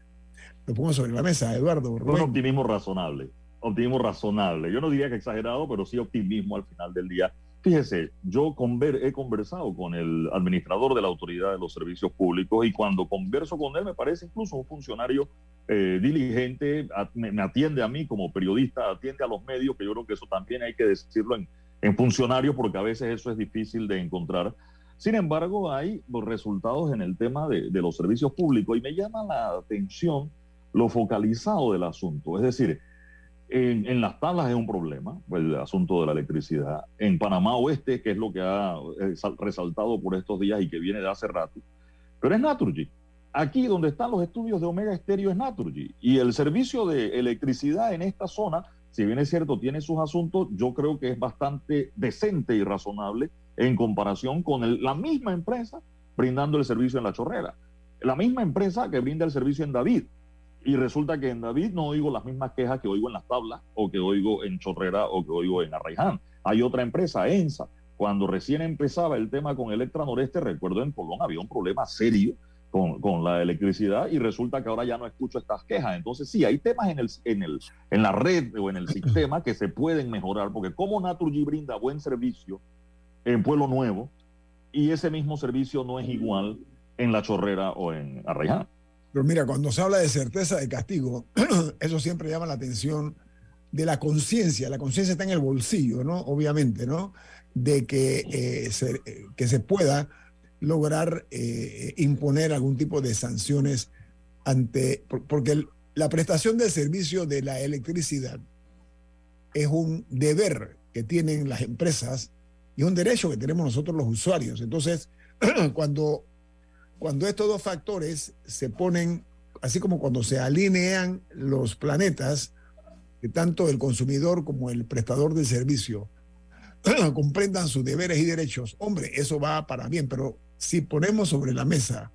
Lo pongo sobre la mesa, Eduardo. Un optimismo razonable. Optimismo razonable. Yo no diría que exagerado, pero sí optimismo al final del día. Fíjese, yo conver- he conversado con el administrador de la Autoridad de los Servicios Públicos y cuando converso con él me parece incluso un funcionario eh, diligente, me atiende a mí como periodista, atiende a los medios, que yo creo que eso también hay que decirlo en, en funcionarios porque a veces eso es difícil de encontrar. Sin embargo, hay resultados en el tema de, de los servicios públicos y me llama la atención lo focalizado del asunto. Es decir, en, en las tablas es un problema, el asunto de la electricidad. En Panamá Oeste, que es lo que ha eh, sal- resaltado por estos días y que viene de hace rato, pero es Naturgy. Aquí donde están los estudios de Omega Estéreo es Naturgy. Y el servicio de electricidad en esta zona, si bien es cierto, tiene sus asuntos, yo creo que es bastante decente y razonable en comparación con el- la misma empresa brindando el servicio en La Chorrera. La misma empresa que brinda el servicio en David. Y resulta que en David no oigo las mismas quejas que oigo en las tablas, o que oigo en Chorrera, o que oigo en Arraiján. Hay otra empresa, ENSA. Cuando recién empezaba el tema con Electra Noreste, recuerdo en Colón había un problema serio con, con la electricidad y resulta que ahora ya no escucho estas quejas. Entonces sí, hay temas en, el, en, el, en la red o en el *clears throat* sistema que se pueden mejorar, porque como Naturgy brinda buen servicio en Pueblo Nuevo y ese mismo servicio no es igual en La Chorrera o en Arraiján. Pero mira, cuando se habla de certeza de castigo, *clears throat* eso siempre llama la atención de la conciencia. La conciencia está en el bolsillo, ¿no? Obviamente, ¿no? De que, eh, se, eh, que se pueda lograr eh, imponer algún tipo de sanciones ante. por- porque la prestación del servicio de la electricidad es un deber que tienen las empresas y un derecho que tenemos nosotros los usuarios. Entonces, *clears throat* cuando cuando estos dos factores se ponen así como cuando se alinean los planetas, que tanto el consumidor como el prestador de servicio *clears throat* comprendan sus deberes y derechos, hombre, eso va para bien, pero si ponemos sobre la mesa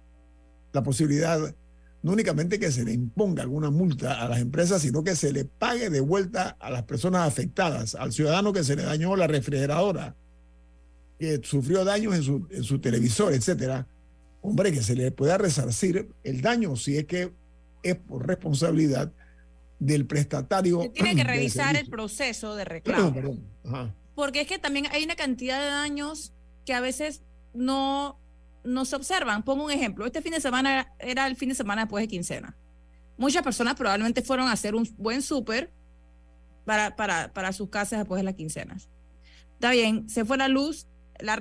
la posibilidad no únicamente que se le imponga alguna multa a las empresas, sino que se le pague de vuelta a las personas afectadas, al ciudadano que se le dañó la refrigeradora, que sufrió daños en su, en su televisor, etcétera, hombre, que se le pueda resarcir el daño si es que es por responsabilidad del prestatario. Se tiene que revisar el proceso de reclamo. Porque es que también hay una cantidad de daños que a veces no no se observan. Pongo un ejemplo. Este fin de semana era el fin de semana después de quincena. Muchas personas probablemente fueron a hacer un buen súper para, para, para, sus casas después de las quincenas. Está bien, se fue la luz, la,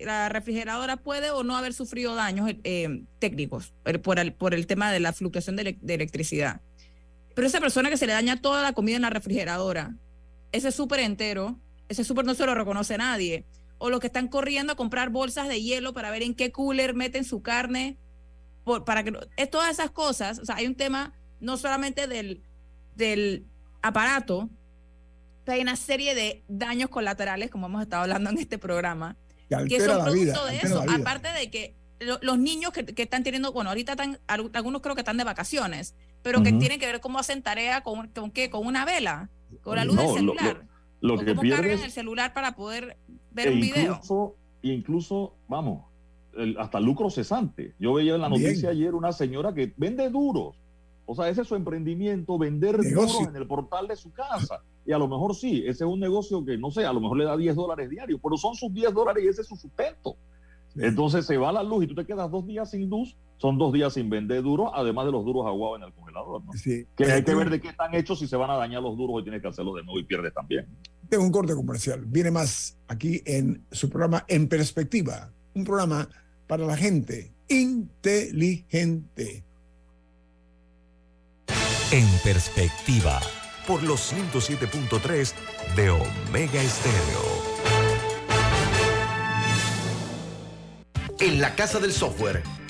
la refrigeradora puede o no haber sufrido daños eh, técnicos por el, por el tema de la fluctuación de, electricidad. Pero esa persona que se le daña toda la comida en la refrigeradora, ese súper entero, ese súper no se lo reconoce nadie o los que están corriendo a comprar bolsas de hielo para ver en qué cooler meten su carne, para que es todas esas cosas, o sea, hay un tema no solamente del, del aparato, hay una serie de daños colaterales, como hemos estado hablando en este programa, que, son producto de eso, aparte de que los niños que, que, están teniendo, bueno, ahorita están, algunos creo que están de vacaciones, pero que tienen que ver cómo hacen tarea con, con qué, con una vela, con la luz del celular. Lo, que cómo cargan el celular para poder ver un video. Incluso, incluso vamos, hasta lucro cesante. Yo veía en la noticia ayer una señora que vende duros. O sea, ese es su emprendimiento, vender duros en el portal de su casa. Y a lo mejor sí, ese es un negocio que, no sé, a lo mejor le da 10 dólares diarios, pero son sus 10 dólares y ese es su sustento. Entonces se va la luz y tú te quedas dos días sin luz, son dos días sin vender duros, además de los duros aguados en el congelador. ¿no? Que hay que ver de qué están hechos, si se van a dañar los duros y tienes que hacerlo de nuevo y pierdes también. Tengo un corte comercial. Viene más aquí en su programa En Perspectiva, un programa para la gente inteligente. En Perspectiva, por los 107.3 de Omega Estéreo. En la Casa del Software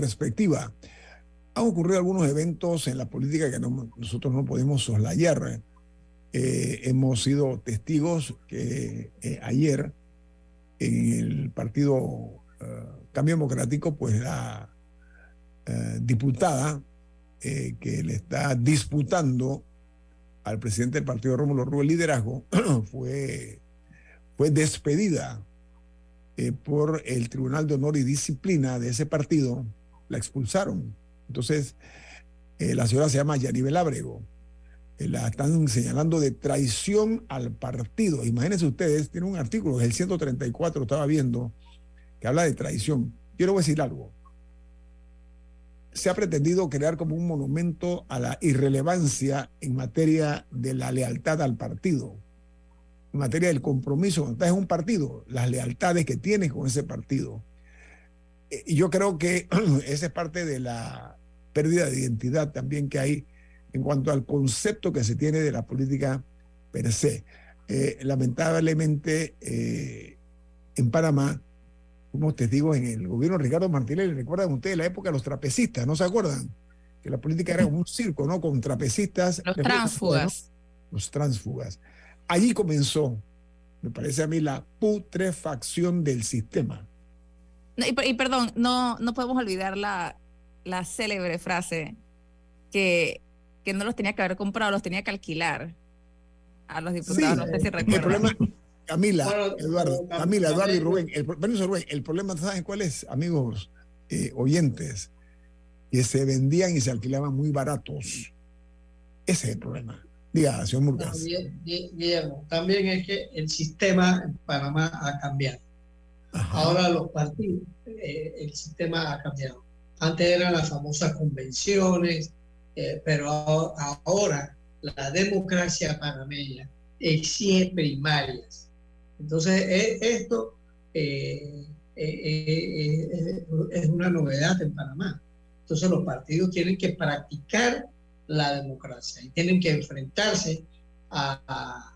Perspectiva. Han ocurrido algunos eventos en la política que nosotros no podemos soslayar. Eh, hemos sido testigos que eh, ayer en el partido eh, Cambio Democrático, pues la diputada que le está disputando al presidente del partido Rómulo Rubio el liderazgo *clears throat* fue, fue despedida por el Tribunal de Honor y Disciplina de ese partido, la expulsaron. Entonces, eh, la señora se llama Yanibel Ábrego. Eh, la están señalando de traición al partido. Imagínense ustedes, tiene un artículo, el 134, estaba viendo, que habla de traición. Quiero decir algo. Se ha pretendido crear como un monumento a la irrelevancia en materia de la lealtad al partido en materia del compromiso, cuando estás en un partido, las lealtades que tienes con ese partido. Eh, y yo creo que *clears throat* esa es parte de la pérdida de identidad también que hay en cuanto al concepto que se tiene de la política per se. Eh, lamentablemente, eh, en Panamá, fuimos testigos en el gobierno de Ricardo Martínez, recuerdan ustedes la época de los trapecistas, ¿no se acuerdan? Que la política era un circo, ¿no? Con trapecistas. Los tránsfugas. Los tránsfugas. Allí comenzó, me parece a mí, la putrefacción del sistema. Y, perdón, no, no podemos olvidar la, la célebre frase que, que no los tenía que haber comprado, los tenía que alquilar a los diputados. no sé si recuerdan. Camila, Eduardo, Camila, Eduardo y Rubén, el, Rubén, el problema, ¿saben cuál es, amigos eh, oyentes? Que se vendían y se alquilaban muy baratos. Ese es el problema. Diga, señor Murgas. Guillermo, también es que el sistema en Panamá ha cambiado. Ahora los partidos, eh, el sistema ha cambiado. Antes eran las famosas convenciones, eh, pero ahora la democracia panameña exige primarias. Entonces, e, esto eh, es una novedad en Panamá. Entonces, los partidos tienen que practicar la democracia y tienen que enfrentarse a,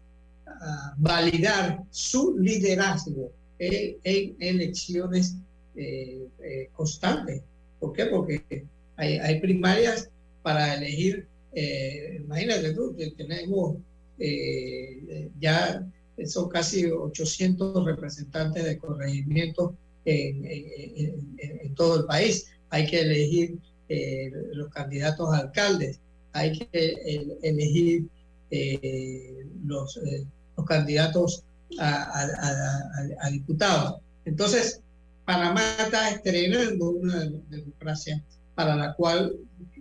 validar su liderazgo en, elecciones eh, eh, constantes. ¿Por qué? Porque hay, primarias para elegir, eh, imagínate tú, tenemos ya son casi 800 representantes de corregimientos en, en, todo el país. Hay que elegir los candidatos a alcaldes hay que elegir los, los, candidatos a, diputados. Entonces, Panamá está estrenando una democracia para la cual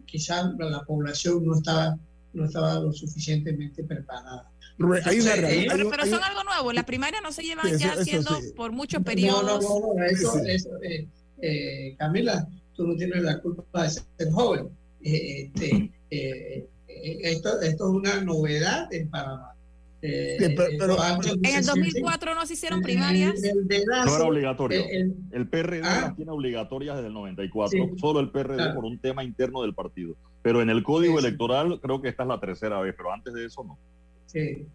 quizás la población no estaba, no estaba lo suficientemente preparada. Eh, pero, son algo nuevo, las primarias no se llevan ya haciendo por muchos periodos. No, no, no, eso, eso Camila, tú no tienes la culpa de ser joven. Este, *clears throat* eh, esto, esto es una novedad en Panamá. Eh, pero, en el 2004 no se hicieron primarias. no era obligatorio. El, PRD ah. tiene obligatorias desde el 94, solo el PRD por un tema interno del partido. Pero en el código electoral creo que esta es la tercera vez, pero antes de eso no. Sí.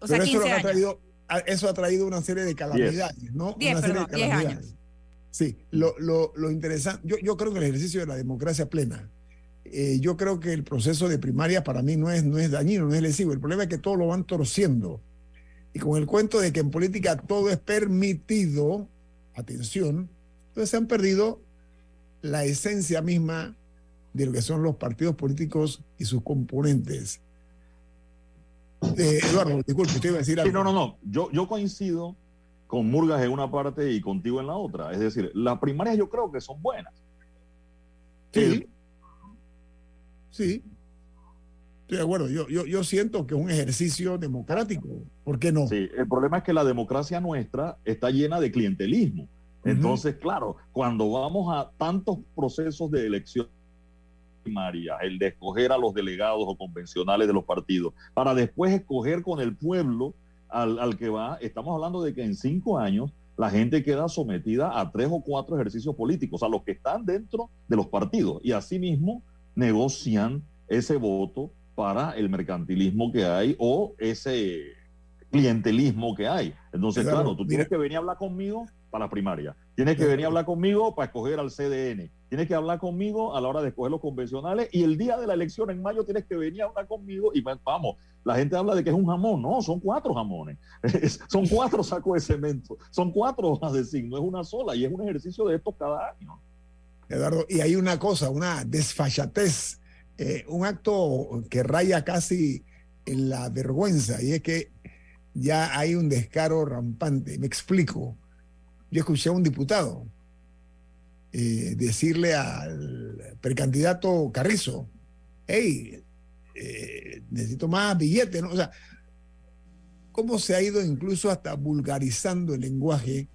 O sea, eso, ha traído, eso ha traído una serie de calamidades, ¿no? una serie de calamidades. años. Sí, lo, lo, lo interesante, yo, yo creo que el ejercicio de la democracia plena eh, yo creo que el proceso de primaria para mí no es, no es dañino, no es lesivo. El problema es que todo lo van torciendo. Y con el cuento de que en política todo es permitido, atención, entonces se han perdido la esencia misma de lo que son los partidos políticos y sus componentes. Eh, Eduardo, disculpe, usted iba a decir algo. no, no, no. Yo, yo coincido con Murgas en una parte y contigo en la otra. Es decir, las primarias yo creo que son buenas. Sí. Sí, estoy de acuerdo. Yo, yo, yo siento que es un ejercicio democrático. ¿Por qué no? Sí, el problema es que la democracia nuestra está llena de clientelismo. Entonces, claro, cuando vamos a tantos procesos de elección primaria, el de escoger a los delegados o convencionales de los partidos, para después escoger con el pueblo al, al que va, estamos hablando de que en cinco años la gente queda sometida a tres o cuatro ejercicios políticos, a los que están dentro de los partidos. Y asimismo, negocian ese voto para el mercantilismo que hay o ese clientelismo que hay. Entonces, claro, tú tienes que venir a hablar conmigo para la primaria, tienes que venir a hablar conmigo para escoger al CDN, tienes que hablar conmigo a la hora de escoger los convencionales y el día de la elección en mayo tienes que venir a hablar conmigo y vamos, la gente habla de que es un jamón, no, son cuatro jamones, *laughs* son cuatro sacos de cemento, son cuatro hojas de signo, es una sola y es un ejercicio de estos cada año. Eduardo, y hay una cosa, una desfachatez, eh, un acto que raya casi en la vergüenza, y es que ya hay un descaro rampante. Me explico. Yo escuché a un diputado eh, decirle al precandidato Carrizo, hey, eh, necesito más billetes, ¿no? O sea, cómo se ha ido incluso hasta vulgarizando el lenguaje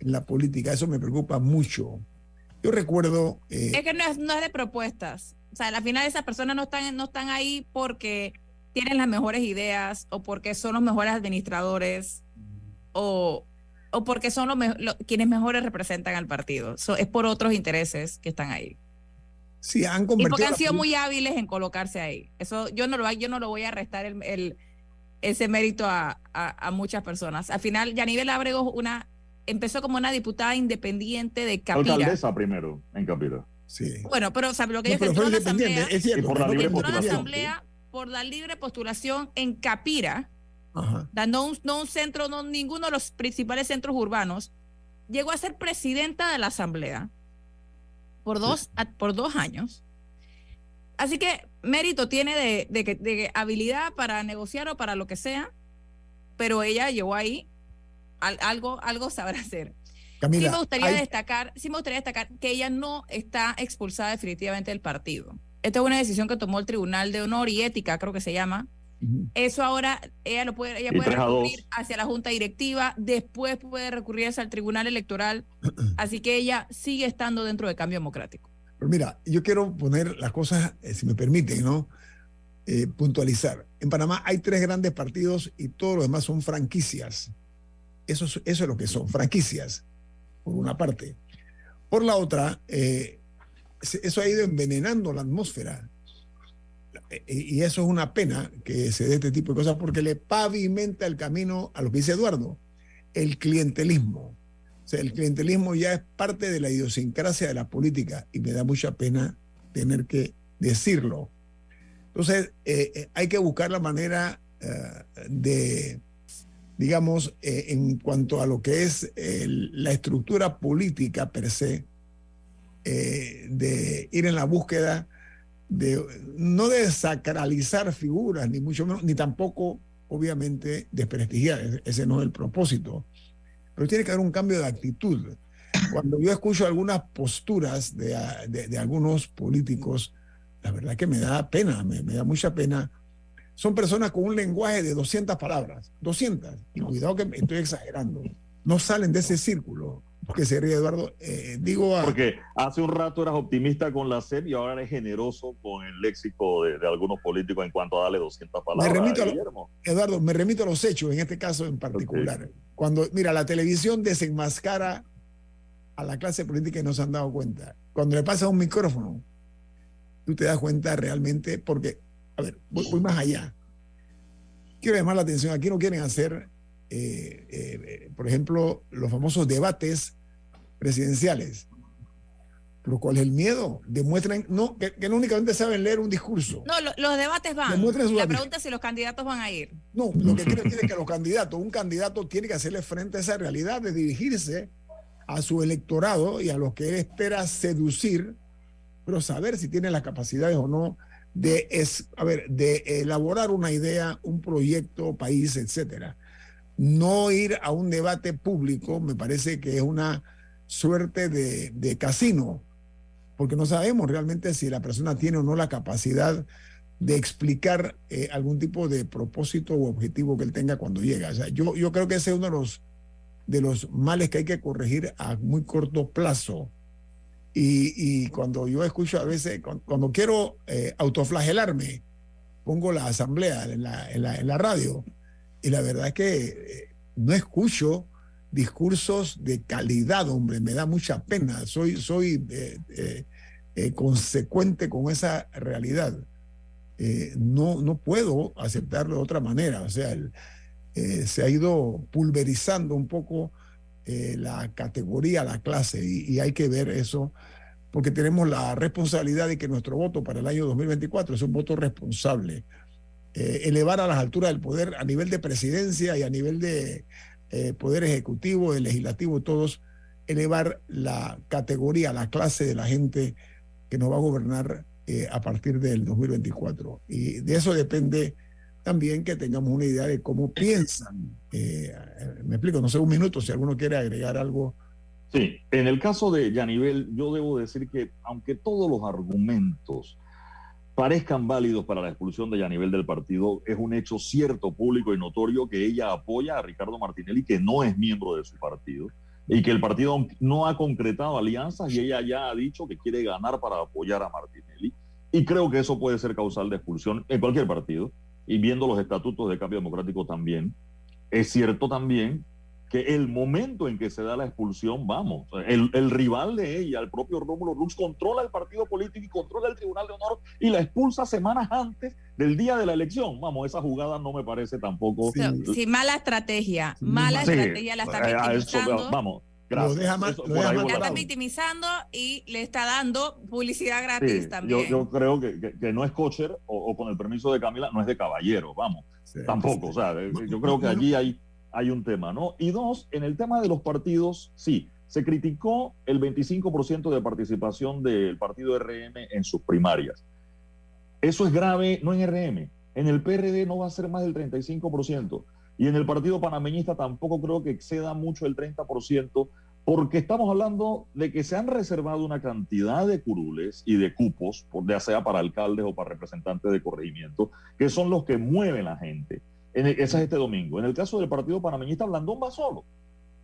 en la política. Eso me preocupa mucho. Yo recuerdo... Eh, es que no es, no es de propuestas. O sea, al final esas personas no están, no están ahí porque tienen las mejores ideas o porque son los mejores administradores o, o porque son los, quienes mejores representan al partido. es por otros intereses que están ahí. Sí, han convertido y porque han sido muy hábiles en colocarse ahí. Eso yo no lo, yo no lo voy a restar el, ese mérito a, a, muchas personas. Al final, Yanivel Ábrego una empezó como una diputada independiente de Capira. Alcaldesa primero en Capira. Sí. Bueno, pero o sea, lo que yo entró la asamblea, es cierto, por la libre postulación. asamblea por la libre postulación en Capira, dando un, no un centro, no ninguno de los principales centros urbanos, llegó a ser presidenta de la Asamblea por dos, por dos años. Así que mérito tiene de, de, habilidad para negociar o para lo que sea, pero ella llegó ahí, algo, algo sabrá hacer. sí me gustaría destacar, sí me gustaría destacar que ella no está expulsada definitivamente del partido. Esta es una decisión que tomó el Tribunal de Honor y Ética, creo que se llama. Eso ahora ella lo puede, ella puede recurrir hacia la Junta Directiva, después puede recurrir hacia el Tribunal Electoral, *clears throat* así que ella sigue estando dentro del cambio democrático. Pero mira, yo quiero poner las cosas, eh, si me permiten, ¿no? Eh, puntualizar. En Panamá hay tres grandes partidos y todos los demás son franquicias. Eso, eso es lo que son, franquicias, por una parte. Por la otra, eh, eso ha ido envenenando la atmósfera. Y eso es una pena que se dé este tipo de cosas porque le pavimenta el camino a lo que dice Eduardo, el clientelismo. O sea, el clientelismo ya es parte de la idiosincrasia de la política y me da mucha pena tener que decirlo. Entonces, eh, eh, hay que buscar la manera eh, de, digamos, en cuanto a lo que es la estructura política per se, de ir en la búsqueda de, no de sacralizar figuras, ni mucho menos, ni tampoco, obviamente, desprestigiar. Ese no es el propósito pero tiene que haber un cambio de actitud. Cuando yo escucho algunas posturas de, de, algunos políticos, la verdad que me da pena, me, me, da mucha pena. Son personas con un lenguaje de 200 palabras, 200, y cuidado que estoy exagerando, no salen de ese círculo que se ríe Eduardo. Eh, digo Porque hace un rato eras optimista con la SEP y ahora eres generoso con el léxico de, algunos políticos en cuanto a darle 200 palabras. Me remito a Eduardo, me remito a los hechos, en este caso en particular. Cuando, mira, la televisión desenmascara a la clase política y no se han dado cuenta. Cuando le pasa un micrófono, tú te das cuenta realmente, porque, a ver, voy, voy más allá. Quiero llamar la atención, aquí no quieren hacer eh, eh, por ejemplo, los famosos debates presidenciales. Pero ¿cuál es el miedo? Demuestran, no, que, no únicamente saben leer un discurso. No, los debates van. La pregunta es si los candidatos van a ir. No, lo que quiero decir es que los candidatos, un candidato tiene que hacerle frente a esa realidad de dirigirse a su electorado y a los que él espera seducir, pero saber si tiene las capacidades o no de, es, a ver, de elaborar una idea, un proyecto, país, etcétera no ir a un debate público me parece que es una suerte de, casino, porque no sabemos realmente si la persona tiene o no la capacidad de explicar eh, algún tipo de propósito u objetivo que él tenga cuando llega. O yo, yo creo que ese es uno de los, de los males que hay que corregir a muy corto plazo. Y, cuando yo escucho a veces, cuando, quiero eh, autoflagelarme, pongo la asamblea en la, en la radio y la verdad es que eh, no escucho discursos de calidad, hombre, me da mucha pena. Soy, soy eh, eh, consecuente con esa realidad. no, no puedo aceptarlo de otra manera. O sea, se ha ido pulverizando un poco la categoría, la clase, y, y, hay que ver eso, porque tenemos la responsabilidad de que nuestro voto para el año 2024 es un voto responsable eh, elevar a las alturas del poder a nivel de presidencia y a nivel de eh, poder ejecutivo, de legislativo, todos, elevar la categoría, la clase de la gente que nos va a gobernar eh, a partir del 2024. Y de eso depende también que tengamos una idea de cómo piensan. me explico, no sé, un minuto, si alguno quiere agregar algo. Sí, en el caso de Yanivel, yo debo decir que aunque todos los argumentos parezcan válidos para la expulsión de ella a nivel del partido, es un hecho cierto, público y notorio que ella apoya a Ricardo Martinelli, que no es miembro de su partido, y que el partido no ha concretado alianzas y ella ya ha dicho que quiere ganar para apoyar a Martinelli. Y creo que eso puede ser causal de expulsión en cualquier partido, y viendo los estatutos de cambio democrático también. Es cierto también que el momento en que se da la expulsión, vamos, el, el, rival de ella, el propio Rómulo Rux, controla el partido político y controla el Tribunal de Honor y la expulsa semanas antes del día de la elección. Vamos, esa jugada no me parece tampoco. Sí, mala estrategia, mala estrategia la está vamos. Gracias. Lo está victimizando y le está dando publicidad gratis también. Yo, yo creo que, que, no es cocher o, con el permiso de Camila, no es de caballero, vamos. Tampoco, o sea, yo creo que allí hay hay un tema, ¿no? Y dos, en el tema de los partidos, sí, Se criticó el 25% de participación del partido RM en sus primarias. Eso es grave, no en RM. En el PRD no va a ser más del 35%. Y en el partido panameñista tampoco creo que exceda mucho el 30%, porque estamos hablando de que se han reservado una cantidad de curules y de cupos, ya sea para alcaldes o para representantes de corregimiento, que son los que mueven la gente. En ese es este domingo. En el caso del partido panameñista, Blandón va solo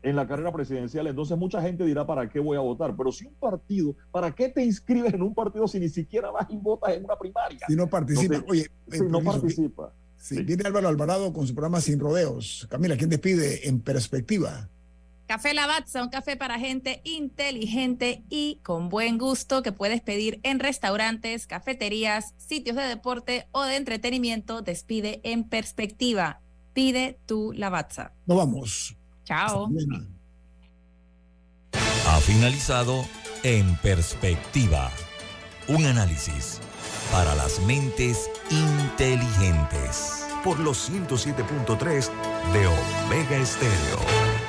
en la carrera presidencial. Entonces mucha gente dirá, ¿para qué voy a votar? Pero si un partido, ¿para qué te inscribes en un partido si ni siquiera vas y votas en una primaria? Si no participa, oye, si no participa. Sí, Viene Álvaro Alvarado con su programa Sin Rodeos. Camila, ¿quién despide en perspectiva? Café Lavazza, un café para gente inteligente y con buen gusto que puedes pedir en restaurantes, cafeterías, sitios de deporte o de entretenimiento. Despide en perspectiva. Pide tu Lavazza. Nos vamos. Chao. Ha finalizado En Perspectiva. Un análisis para las mentes inteligentes. Por los 107.3 de Omega Estéreo.